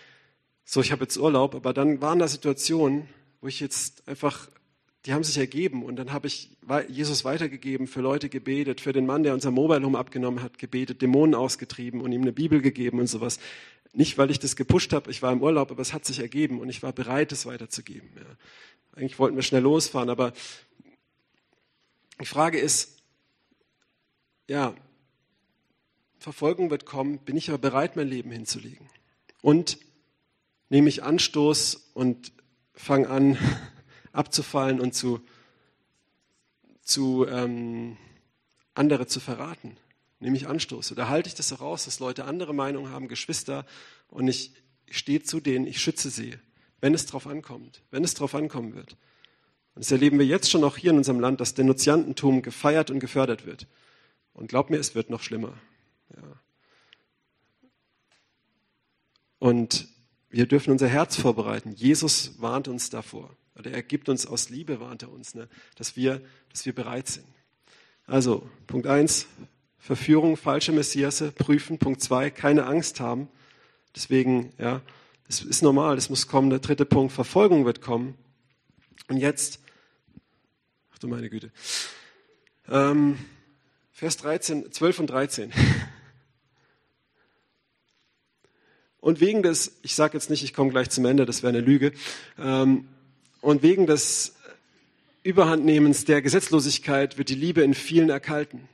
so ich habe jetzt Urlaub, aber dann waren da Situationen, wo ich jetzt einfach, die haben sich ergeben und dann habe ich Jesus weitergegeben, für Leute gebetet, für den Mann, der unser Mobile Home abgenommen hat, gebetet, Dämonen ausgetrieben und ihm eine Bibel gegeben und sowas. Nicht, weil ich das gepusht habe, ich war im Urlaub, aber es hat sich ergeben und ich war bereit, es weiterzugeben. Ja. Eigentlich wollten wir schnell losfahren, aber die Frage ist, ja, Verfolgung wird kommen, bin ich aber bereit, mein Leben hinzulegen? Und nehme ich Anstoß und fange an abzufallen und zu, zu ähm, andere zu verraten? Nehme ich Anstoß. Oder halte ich das heraus, dass Leute andere Meinungen haben, Geschwister, und ich stehe zu denen, ich schütze sie, wenn es darauf ankommt, wenn es darauf ankommen wird. Und das erleben wir jetzt schon auch hier in unserem Land, dass Denunziantentum gefeiert und gefördert wird. Und glaub mir, es wird noch schlimmer. Ja. Und wir dürfen unser Herz vorbereiten. Jesus warnt uns davor. Oder er gibt uns aus Liebe, warnt er uns, ne, dass, wir, dass wir bereit sind. Also, Punkt eins Verführung, falsche Messiasse prüfen. Punkt zwei, keine Angst haben. Deswegen, ja, das ist normal, das muss kommen. Der dritte Punkt, Verfolgung wird kommen. Und jetzt, ach du meine Güte, ähm, Vers 13, 12 und 13. Und wegen des, ich sage jetzt nicht, ich komme gleich zum Ende, das wäre eine Lüge, ähm, und wegen des Überhandnehmens der Gesetzlosigkeit wird die Liebe in vielen erkalten.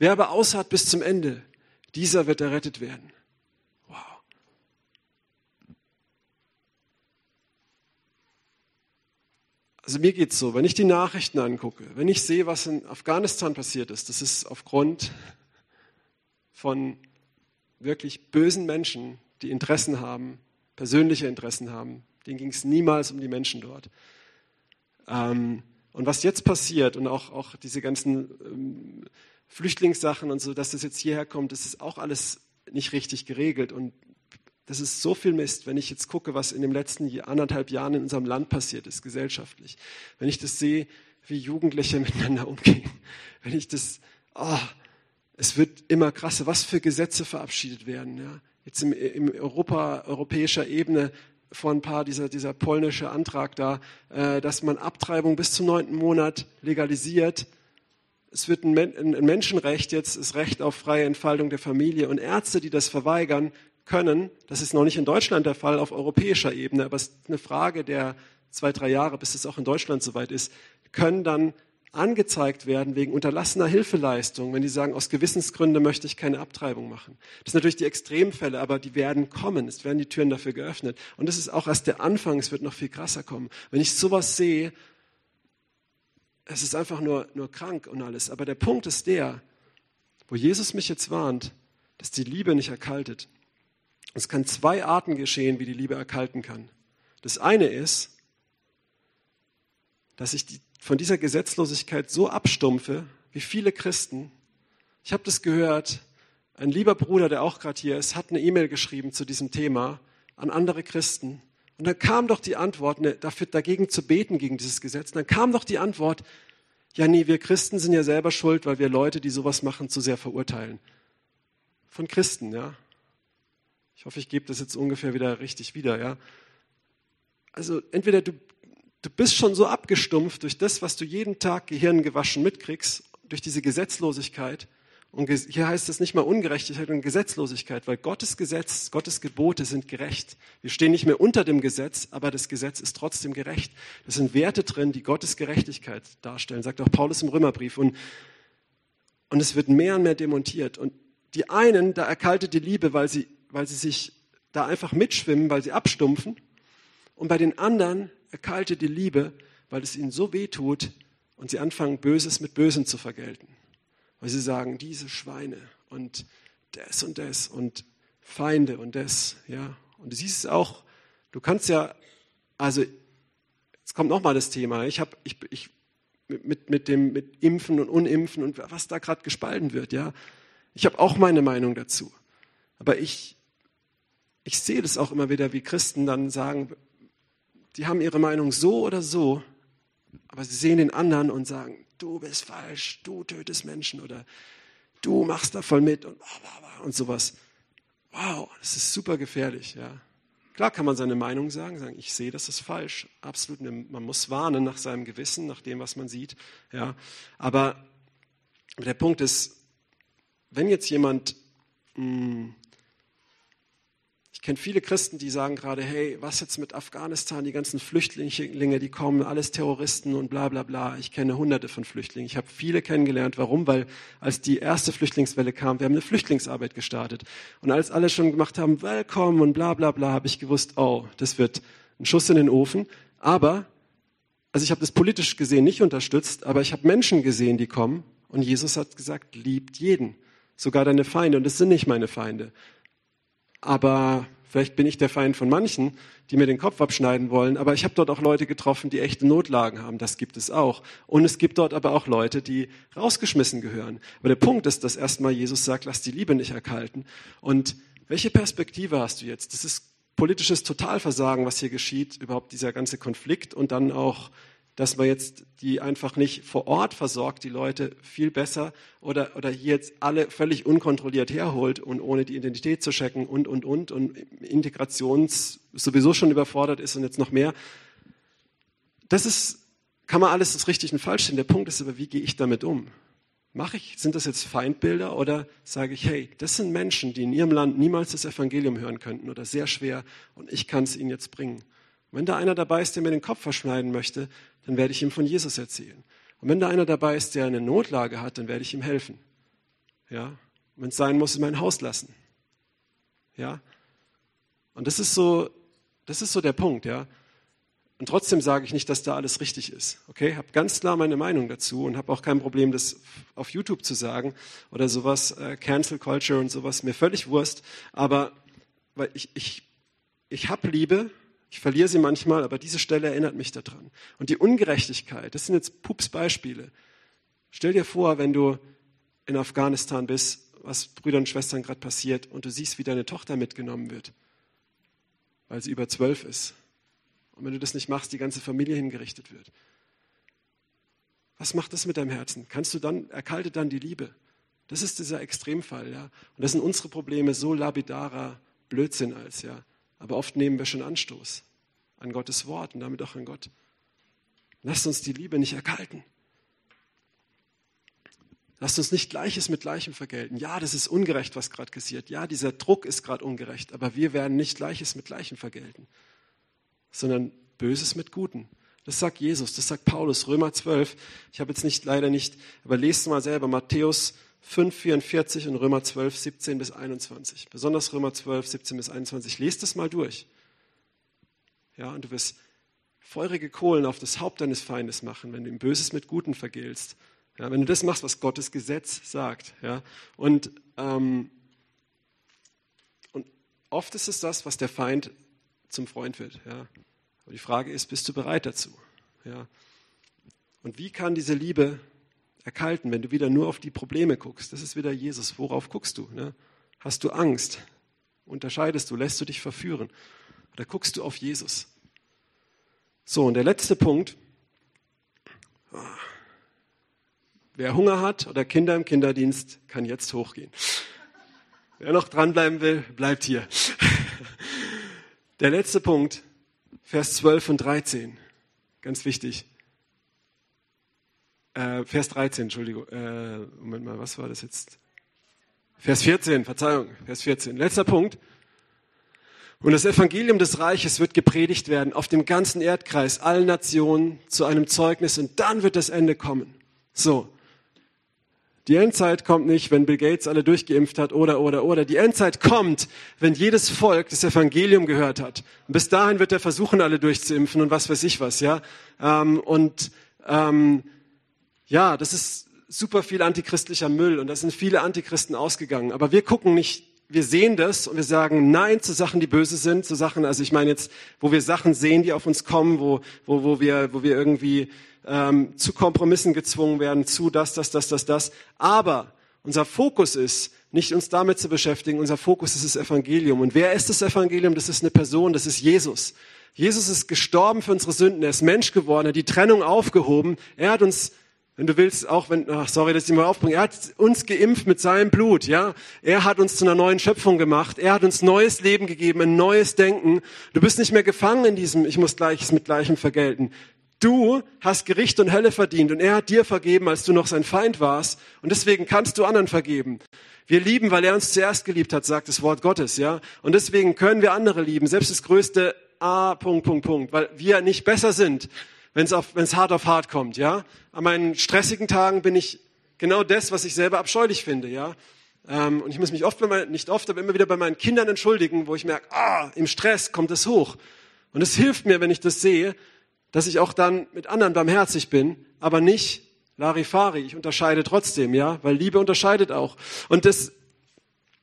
Wer aber ausharrt bis zum Ende, dieser wird errettet werden. Wow. Also mir geht's so, wenn ich die Nachrichten angucke, wenn ich sehe, was in Afghanistan passiert ist, das ist aufgrund von wirklich bösen Menschen, die Interessen haben, persönliche Interessen haben. Denen ging es niemals um die Menschen dort. Ähm, und was jetzt passiert und auch, auch diese ganzen ähm, Flüchtlingssachen und so, dass das jetzt hierher kommt, das ist auch alles nicht richtig geregelt. Und das ist so viel Mist, wenn ich jetzt gucke, was in den letzten anderthalb Jahren in unserem Land passiert ist, gesellschaftlich. Wenn ich das sehe, wie Jugendliche miteinander umgehen. Wenn ich das, oh, es wird immer krasser, was für Gesetze verabschiedet werden. Ja. Jetzt im, im Europa, europäischer Ebene vor ein paar dieser, dieser polnische Antrag da, äh, dass man Abtreibung bis zum neunten Monat legalisiert es wird ein, Menschenrecht jetzt, das Recht auf freie Entfaltung der Familie. Und Ärzte, die das verweigern, können, das ist noch nicht in Deutschland der Fall auf europäischer Ebene, aber es ist eine Frage der zwei, drei Jahre, bis es auch in Deutschland soweit ist, können dann angezeigt werden wegen unterlassener Hilfeleistung, wenn die sagen, aus Gewissensgründen möchte ich keine Abtreibung machen. Das sind natürlich die Extremfälle, aber die werden kommen. Es werden die Türen dafür geöffnet. Und das ist auch erst der Anfang. Es wird noch viel krasser kommen. Wenn ich sowas sehe, es ist einfach nur, nur krank und alles. Aber der Punkt ist der, wo Jesus mich jetzt warnt, dass die Liebe nicht erkaltet. Es kann zwei Arten geschehen, wie die Liebe erkalten kann. Das eine ist, dass ich die, von dieser Gesetzlosigkeit so abstumpfe, wie viele Christen. Ich habe das gehört, ein lieber Bruder, der auch gerade hier ist, hat eine E-Mail geschrieben zu diesem Thema an andere Christen. Und dann kam doch die Antwort, ne, dafür, dagegen zu beten, gegen dieses Gesetz. Und dann kam doch die Antwort, ja, nee, wir Christen sind ja selber schuld, weil wir Leute, die sowas machen, zu sehr verurteilen. Von Christen, ja. Ich hoffe, ich gebe das jetzt ungefähr wieder richtig wieder, ja. Also entweder du, du bist schon so abgestumpft durch das, was du jeden Tag gehirngewaschen mitkriegst, durch diese Gesetzlosigkeit. Und hier heißt es nicht mal Ungerechtigkeit und Gesetzlosigkeit, weil Gottes Gesetz, Gottes Gebote sind gerecht. Wir stehen nicht mehr unter dem Gesetz, aber das Gesetz ist trotzdem gerecht. Das sind Werte drin, die Gottes Gerechtigkeit darstellen, sagt auch Paulus im Römerbrief. Und, und es wird mehr und mehr demontiert. Und die einen, da erkaltet die Liebe, weil sie, weil sie sich da einfach mitschwimmen, weil sie abstumpfen. Und bei den anderen erkaltet die Liebe, weil es ihnen so weh tut und sie anfangen, Böses mit Bösem zu vergelten weil sie sagen, diese Schweine und das und das und Feinde und das, ja. Und du siehst es auch, du kannst ja, also, jetzt kommt nochmal das Thema, ich habe, ich, ich, mit, mit dem, mit Impfen und Unimpfen und was da gerade gespalten wird, ja. Ich habe auch meine Meinung dazu. Aber ich, ich sehe das auch immer wieder, wie Christen dann sagen, die haben ihre Meinung so oder so, aber sie sehen den anderen und sagen, du bist falsch, du tötest Menschen oder du machst da voll mit und, und sowas. Wow, das ist super gefährlich, ja. Klar kann man seine Meinung sagen, sagen, ich sehe, das ist falsch. Absolut, man muss warnen nach seinem Gewissen, nach dem, was man sieht, ja. Aber der Punkt ist, wenn jetzt jemand mh, hm, ich kenne viele Christen, die sagen gerade, hey, was jetzt mit Afghanistan, die ganzen Flüchtlinge, die kommen, alles Terroristen und bla bla bla. Ich kenne hunderte von Flüchtlingen. Ich habe viele kennengelernt. Warum? Weil als die erste Flüchtlingswelle kam, wir haben eine Flüchtlingsarbeit gestartet. Und als alle schon gemacht haben, willkommen und bla bla bla, habe ich gewusst, oh, das wird ein Schuss in den Ofen. Aber, also ich habe das politisch gesehen nicht unterstützt, aber ich habe Menschen gesehen, die kommen. Und Jesus hat gesagt, liebt jeden, sogar deine Feinde. Und das sind nicht meine Feinde aber vielleicht bin ich der Feind von manchen, die mir den Kopf abschneiden wollen, aber ich habe dort auch Leute getroffen, die echte Notlagen haben, das gibt es auch. Und es gibt dort aber auch Leute, die rausgeschmissen gehören. Aber der Punkt ist, dass erstmal Jesus sagt, lass die Liebe nicht erkalten. Und welche Perspektive hast du jetzt? Das ist politisches Totalversagen, was hier geschieht, überhaupt dieser ganze Konflikt und dann auch dass man jetzt die einfach nicht vor Ort versorgt, die Leute viel besser oder, oder hier jetzt alle völlig unkontrolliert herholt und ohne die Identität zu checken und, und, und und Integrations sowieso schon überfordert ist und jetzt noch mehr. Das ist, kann man alles das richtig und falsch sehen. Der Punkt ist aber, wie gehe ich damit um? Mache ich, sind das jetzt Feindbilder oder sage ich, hey, das sind Menschen, die in ihrem Land niemals das Evangelium hören könnten oder sehr schwer und ich kann es ihnen jetzt bringen. wenn da einer dabei ist, der mir den Kopf verschneiden möchte, dann werde ich ihm von Jesus erzählen. Und wenn da einer dabei ist, der eine Notlage hat, dann werde ich ihm helfen. Ja, wenn es sein muss, in mein Haus lassen. Ja, und das ist so, das ist so der Punkt, ja. Und trotzdem sage ich nicht, dass da alles richtig ist. Okay, habe ganz klar meine Meinung dazu und habe auch kein Problem, das auf YouTube zu sagen oder sowas, äh, Cancel Culture und sowas, mir völlig Wurst. Aber weil ich, ich, ich habe Liebe ich verliere sie manchmal, aber diese Stelle erinnert mich daran. Und die Ungerechtigkeit, das sind jetzt Pups-Beispiele. Stell dir vor, wenn du in Afghanistan bist, was Brüdern und Schwestern gerade passiert und du siehst, wie deine Tochter mitgenommen wird, weil sie über zwölf ist. Und wenn du das nicht machst, die ganze Familie hingerichtet wird. Was macht das mit deinem Herzen? Kannst du dann, erkaltet dann die Liebe? Das ist dieser Extremfall, ja. Und das sind unsere Probleme so labidarer Blödsinn als, ja. Aber oft nehmen wir schon Anstoß an Gottes Wort und damit auch an Gott. Lasst uns die Liebe nicht erkalten. Lasst uns nicht Gleiches mit Gleichem vergelten. Ja, das ist ungerecht, was gerade passiert. Ja, dieser Druck ist gerade ungerecht, aber wir werden nicht Gleiches mit Gleichem vergelten, sondern Böses mit Guten. Das sagt Jesus, das sagt Paulus, Römer 12. Ich habe jetzt nicht, leider nicht, aber lest mal selber Matthäus 5, 44 und Römer 12, 17 bis 21. Besonders Römer 12, 17 bis 21. Lest es mal durch. Ja, und du wirst feurige Kohlen auf das Haupt deines Feindes machen, wenn du ihm Böses mit Guten vergiltst. Ja, wenn du das machst, was Gottes Gesetz sagt. Ja, und, ähm, und oft ist es das, was der Feind zum Freund wird. Ja. Aber die Frage ist, bist du bereit dazu? Ja. Und wie kann diese Liebe erkalten, wenn du wieder nur auf die Probleme guckst. Das ist wieder Jesus. Worauf guckst du? Ne? Hast du Angst? Unterscheidest du? Lässt du dich verführen? Oder guckst du auf Jesus? So, und der letzte Punkt. Wer Hunger hat oder Kinder im Kinderdienst, kann jetzt hochgehen. Wer noch dranbleiben will, bleibt hier. Der letzte Punkt, Vers 12 und 13. Ganz wichtig. Äh, Vers 13, Entschuldigung. Äh, Moment mal, was war das jetzt? Vers 14, Verzeihung, Vers 14. Letzter Punkt. Und das Evangelium des Reiches wird gepredigt werden auf dem ganzen Erdkreis, allen Nationen zu einem Zeugnis und dann wird das Ende kommen. So. Die Endzeit kommt nicht, wenn Bill Gates alle durchgeimpft hat oder, oder, oder. Die Endzeit kommt, wenn jedes Volk das Evangelium gehört hat. Und bis dahin wird er versuchen, alle durchzuimpfen und was weiß ich was, ja. Ähm, und ähm, ja, das ist super viel antichristlicher Müll und da sind viele Antichristen ausgegangen. Aber wir gucken nicht wir sehen das und wir sagen Nein zu Sachen, die böse sind, zu Sachen, also ich meine jetzt, wo wir Sachen sehen, die auf uns kommen, wo, wo, wo, wir, wo wir irgendwie ähm, zu Kompromissen gezwungen werden, zu das, das, das, das, das. Aber unser Fokus ist, nicht uns damit zu beschäftigen, unser Fokus ist das Evangelium. Und wer ist das Evangelium? Das ist eine Person, das ist Jesus. Jesus ist gestorben für unsere Sünden, er ist Mensch geworden, er hat die Trennung aufgehoben, er hat uns wenn du willst, auch wenn, ach, sorry, dass ich mal aufbringe, er hat uns geimpft mit seinem Blut, ja. Er hat uns zu einer neuen Schöpfung gemacht. Er hat uns neues Leben gegeben, ein neues Denken. Du bist nicht mehr gefangen in diesem, ich muss Gleiches mit Gleichem vergelten. Du hast Gericht und Hölle verdient und er hat dir vergeben, als du noch sein Feind warst. Und deswegen kannst du anderen vergeben. Wir lieben, weil er uns zuerst geliebt hat, sagt das Wort Gottes, ja. Und deswegen können wir andere lieben, selbst das größte A, Punkt, Punkt, Punkt, weil wir nicht besser sind wenn es hart auf hart kommt, ja. An meinen stressigen Tagen bin ich genau das, was ich selber abscheulich finde, ja. Ähm, und ich muss mich oft, meinen, nicht oft, aber immer wieder bei meinen Kindern entschuldigen, wo ich merke, ah, im Stress kommt es hoch. Und es hilft mir, wenn ich das sehe, dass ich auch dann mit anderen barmherzig bin, aber nicht Larifari. Ich unterscheide trotzdem, ja, weil Liebe unterscheidet auch. Und das,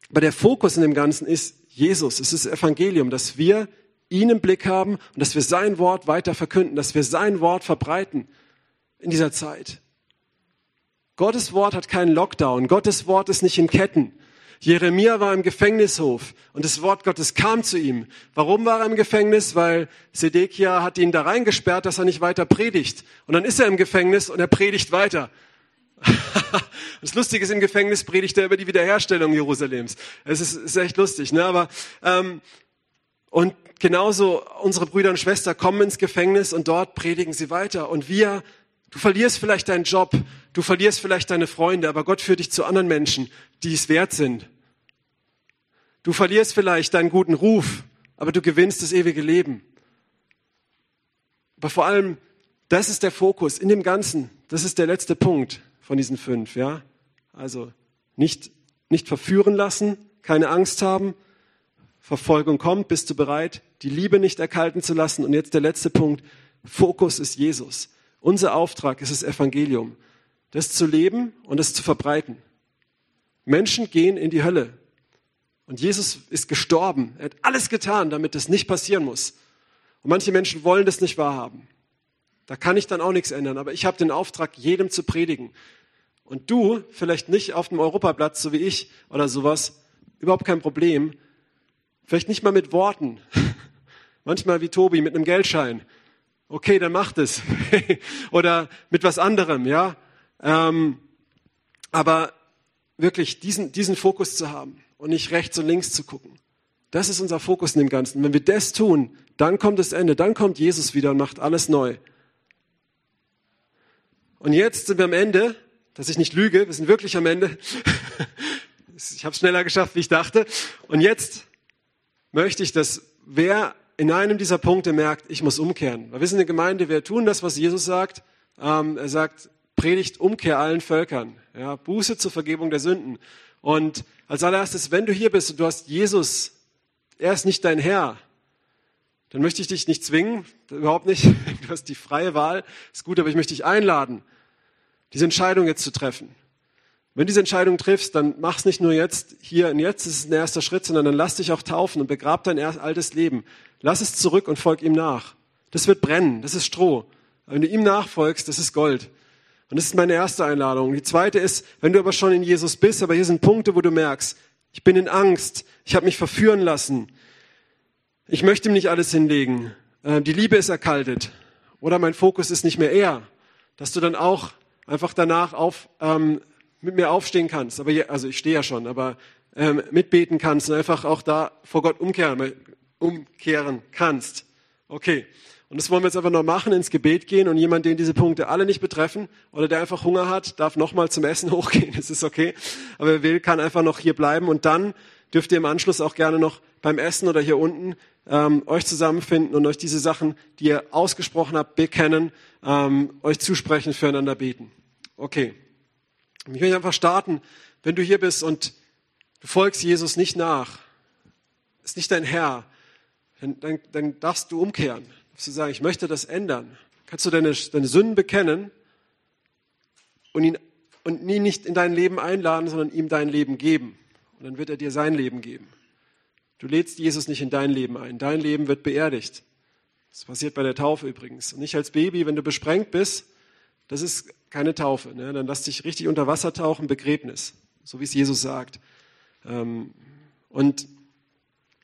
aber der Fokus in dem Ganzen ist Jesus. Es ist das Evangelium, dass wir ihn im Blick haben und dass wir sein Wort weiter verkünden, dass wir sein Wort verbreiten in dieser Zeit. Gottes Wort hat keinen Lockdown. Gottes Wort ist nicht in Ketten. Jeremia war im Gefängnishof und das Wort Gottes kam zu ihm. Warum war er im Gefängnis? Weil Sedekia hat ihn da reingesperrt, dass er nicht weiter predigt. Und dann ist er im Gefängnis und er predigt weiter. das Lustige ist, im Gefängnis predigt er über die Wiederherstellung Jerusalems. Es ist, ist echt lustig, ne? Aber ähm, und genauso unsere Brüder und Schwestern kommen ins Gefängnis und dort predigen sie weiter. Und wir, du verlierst vielleicht deinen Job, du verlierst vielleicht deine Freunde, aber Gott führt dich zu anderen Menschen, die es wert sind. Du verlierst vielleicht deinen guten Ruf, aber du gewinnst das ewige Leben. Aber vor allem, das ist der Fokus in dem Ganzen. Das ist der letzte Punkt von diesen fünf, ja. Also, nicht, nicht verführen lassen, keine Angst haben, Verfolgung kommt, bist du bereit, die Liebe nicht erkalten zu lassen? Und jetzt der letzte Punkt. Fokus ist Jesus. Unser Auftrag ist das Evangelium. Das zu leben und das zu verbreiten. Menschen gehen in die Hölle. Und Jesus ist gestorben. Er hat alles getan, damit das nicht passieren muss. Und manche Menschen wollen das nicht wahrhaben. Da kann ich dann auch nichts ändern. Aber ich habe den Auftrag, jedem zu predigen. Und du, vielleicht nicht auf dem Europaplatz, so wie ich oder sowas, überhaupt kein Problem. Vielleicht nicht mal mit Worten. Manchmal wie Tobi mit einem Geldschein. Okay, dann macht es. Oder mit was anderem, ja. Ähm, aber wirklich diesen, diesen Fokus zu haben und nicht rechts und links zu gucken. Das ist unser Fokus in dem Ganzen. Wenn wir das tun, dann kommt das Ende, dann kommt Jesus wieder und macht alles neu. Und jetzt sind wir am Ende, dass ich nicht lüge, wir sind wirklich am Ende. Ich habe es schneller geschafft, wie ich dachte. Und jetzt möchte ich, dass wer in einem dieser Punkte merkt, ich muss umkehren. Weil wir sind eine Gemeinde, wir tun das, was Jesus sagt. Ähm, er sagt, predigt Umkehr allen Völkern. Ja, Buße zur Vergebung der Sünden. Und als allererstes, wenn du hier bist und du hast Jesus, er ist nicht dein Herr, dann möchte ich dich nicht zwingen, überhaupt nicht. Du hast die freie Wahl, ist gut, aber ich möchte dich einladen, diese Entscheidung jetzt zu treffen. Wenn du diese Entscheidung triffst, dann mach's nicht nur jetzt, hier und jetzt, das ist ein erster Schritt, sondern dann lass dich auch taufen und begrab dein altes Leben. Lass es zurück und folg ihm nach. Das wird brennen, das ist Stroh. Wenn du ihm nachfolgst, das ist Gold. Und das ist meine erste Einladung. Die zweite ist, wenn du aber schon in Jesus bist, aber hier sind Punkte, wo du merkst, ich bin in Angst, ich habe mich verführen lassen, ich möchte ihm nicht alles hinlegen, äh, die Liebe ist erkaltet oder mein Fokus ist nicht mehr er, dass du dann auch einfach danach auf ähm, mit mir aufstehen kannst, aber also ich stehe ja schon, aber ähm, mitbeten kannst und einfach auch da vor Gott umkehren, umkehren kannst. Okay. Und das wollen wir jetzt einfach noch machen, ins Gebet gehen und jemand, den diese Punkte alle nicht betreffen oder der einfach Hunger hat, darf nochmal zum Essen hochgehen, das ist okay. Aber wer will, kann einfach noch hier bleiben und dann dürft ihr im Anschluss auch gerne noch beim Essen oder hier unten ähm, euch zusammenfinden und euch diese Sachen, die ihr ausgesprochen habt, bekennen, ähm, euch zusprechen, füreinander beten. Okay. Ich möchte einfach starten, wenn du hier bist und du folgst Jesus nicht nach, ist nicht dein Herr, dann, dann, dann darfst du umkehren. Darfst du sagen, ich möchte das ändern. Kannst du deine, deine Sünden bekennen und ihn, und ihn nicht in dein Leben einladen, sondern ihm dein Leben geben. Und dann wird er dir sein Leben geben. Du lädst Jesus nicht in dein Leben ein. Dein Leben wird beerdigt. Das passiert bei der Taufe übrigens. Und nicht als Baby, wenn du besprengt bist, das ist keine Taufe. Ne? Dann lass dich richtig unter Wasser tauchen, Begräbnis. So wie es Jesus sagt. Ähm, und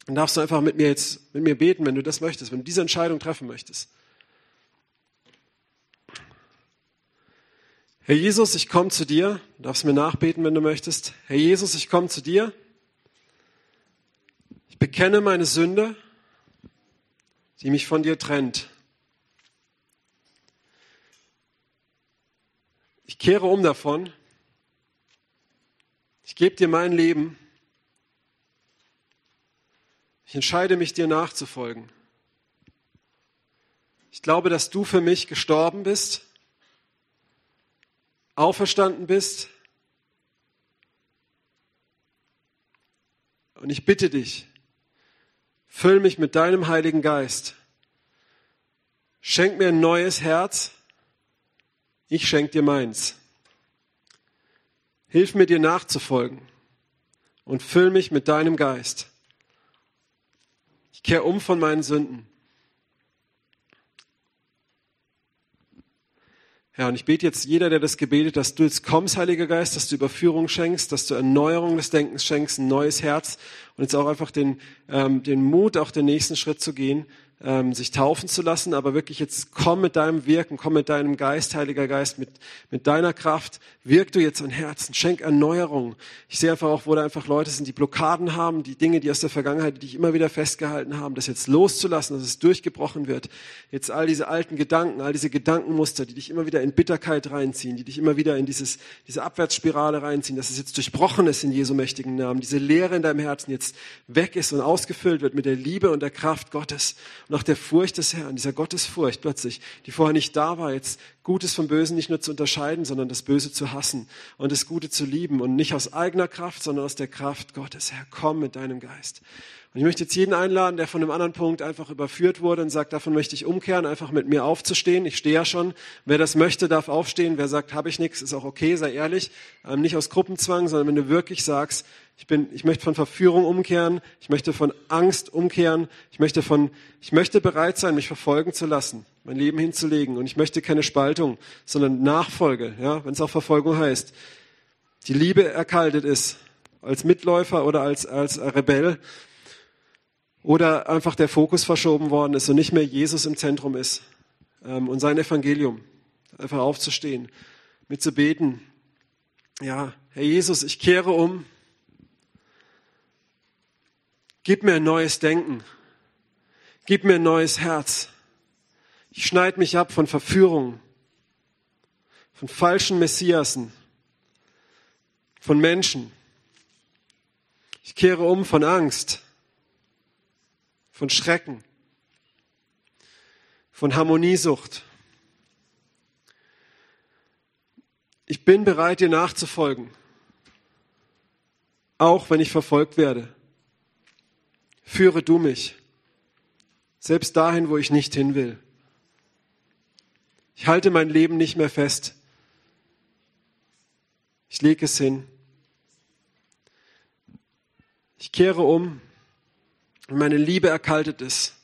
dann darfst du einfach mit mir jetzt, mit mir beten, wenn du das möchtest, wenn du diese Entscheidung treffen möchtest. Herr Jesus, ich komme zu dir. Du darfst mir nachbeten, wenn du möchtest. Herr Jesus, ich komme zu dir. Ich bekenne meine Sünde, die mich von dir trennt. Ich kehre um davon. Ich gebe dir mein Leben. Ich entscheide mich, dir nachzufolgen. Ich glaube, dass du für mich gestorben bist auferstanden bist. Und ich bitte dich, füll mich mit deinem Heiligen Geist. Schenk mir ein neues Herz. Ich schenk dir meins. Hilf mir dir nachzufolgen und füll mich mit deinem Geist. Ich kehre um von meinen Sünden. Ja, und ich bete jetzt jeder, der das gebetet, dass du jetzt kommst, Heiliger Geist, dass du Überführung schenkst, dass du Erneuerung des Denkens schenkst, ein neues Herz und jetzt auch einfach den, ähm, den Mut, auch den nächsten Schritt zu gehen, ähm, sich taufen zu lassen, aber wirklich jetzt komm mit deinem Wirken, komm mit deinem Geist, Heiliger Geist, mit, mit deiner Kraft, wirk du jetzt an Herzen, schenk Erneuerung. Ich sehe einfach auch, wo da einfach Leute sind, die Blockaden haben, die Dinge, die aus der Vergangenheit, die dich immer wieder festgehalten haben, das jetzt loszulassen, dass es durchgebrochen wird. Jetzt all diese alten Gedanken, all diese Gedankenmuster, die dich immer wieder in Bitterkeit reinziehen, die dich immer wieder in dieses, diese Abwärtsspirale reinziehen, dass es jetzt durchbrochen ist in Jesu mächtigen Namen, diese Leere in deinem Herzen jetzt weg ist und ausgefüllt wird mit der Liebe und der Kraft Gottes nach der Furcht des Herrn, dieser Gottesfurcht plötzlich, die vorher nicht da war, jetzt Gutes vom Bösen nicht nur zu unterscheiden, sondern das Böse zu hassen und das Gute zu lieben und nicht aus eigener Kraft, sondern aus der Kraft Gottes. Herr, komm mit deinem Geist. Und ich möchte jetzt jeden einladen, der von einem anderen Punkt einfach überführt wurde und sagt, davon möchte ich umkehren, einfach mit mir aufzustehen. Ich stehe ja schon. Wer das möchte, darf aufstehen. Wer sagt, habe ich nichts, ist auch okay, sei ehrlich. Ähm, nicht aus Gruppenzwang, sondern wenn du wirklich sagst, ich bin, ich möchte von Verführung umkehren. Ich möchte von Angst umkehren. Ich möchte von, ich möchte bereit sein, mich verfolgen zu lassen, mein Leben hinzulegen. Und ich möchte keine Spaltung, sondern Nachfolge, ja, wenn es auch Verfolgung heißt. Die Liebe erkaltet ist, als Mitläufer oder als, als Rebell oder einfach der Fokus verschoben worden ist und nicht mehr Jesus im Zentrum ist ähm, und sein Evangelium. Einfach aufzustehen, mitzubeten. Ja, Herr Jesus, ich kehre um. Gib mir ein neues Denken. Gib mir ein neues Herz. Ich schneide mich ab von Verführung, von falschen Messiasen, von Menschen. Ich kehre um von Angst von Schrecken, von Harmoniesucht. Ich bin bereit, dir nachzufolgen, auch wenn ich verfolgt werde. Führe du mich, selbst dahin, wo ich nicht hin will. Ich halte mein Leben nicht mehr fest. Ich lege es hin. Ich kehre um und meine Liebe erkaltet ist.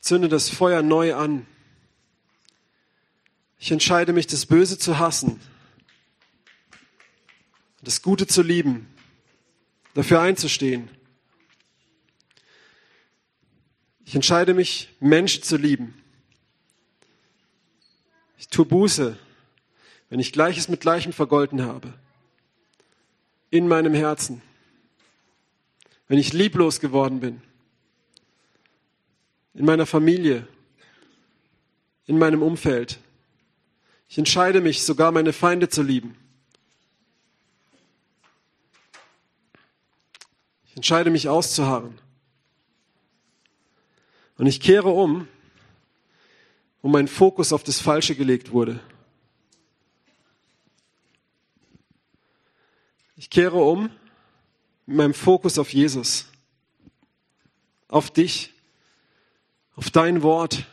Zünde das Feuer neu an. Ich entscheide mich, das Böse zu hassen, das Gute zu lieben, dafür einzustehen. Ich entscheide mich, Menschen zu lieben. Ich tue Buße, wenn ich Gleiches mit Gleichem vergolten habe, in meinem Herzen wenn ich lieblos geworden bin, in meiner Familie, in meinem Umfeld. Ich entscheide mich, sogar meine Feinde zu lieben. Ich entscheide mich auszuharren. Und ich kehre um, wo mein Fokus auf das Falsche gelegt wurde. Ich kehre um mit meinem Fokus auf Jesus, auf dich, auf dein Wort,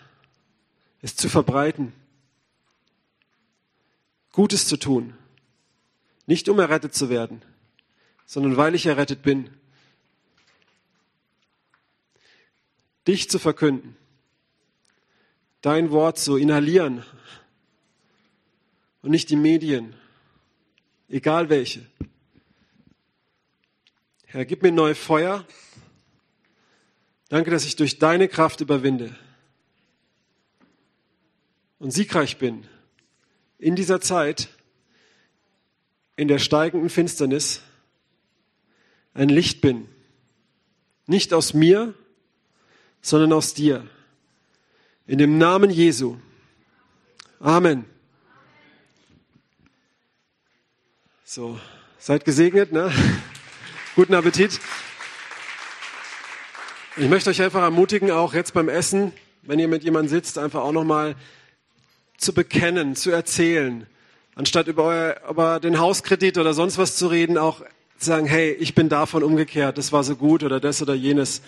es zu verbreiten, Gutes zu tun, nicht um errettet zu werden, sondern weil ich errettet bin. Dich zu verkünden, dein Wort zu inhalieren und nicht die Medien, egal welche. Herr, gib mir neu Feuer. Danke, dass ich durch deine Kraft überwinde und siegreich bin in dieser Zeit, in der steigenden Finsternis, ein Licht bin. Nicht aus mir, sondern aus dir. In dem Namen Jesu. Amen. So, seid gesegnet, ne? Guten Appetit. Ich möchte euch einfach ermutigen, auch jetzt beim Essen, wenn ihr mit jemandem sitzt, einfach auch nochmal zu bekennen, zu erzählen. Anstatt über, euer, über den Hauskredit oder sonst was zu reden, auch zu sagen, hey, ich bin davon umgekehrt, das war so gut oder das oder jenes.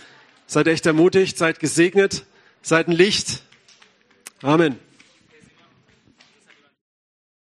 Seid echt ermutigt, seid gesegnet, seid ein Licht. Amen.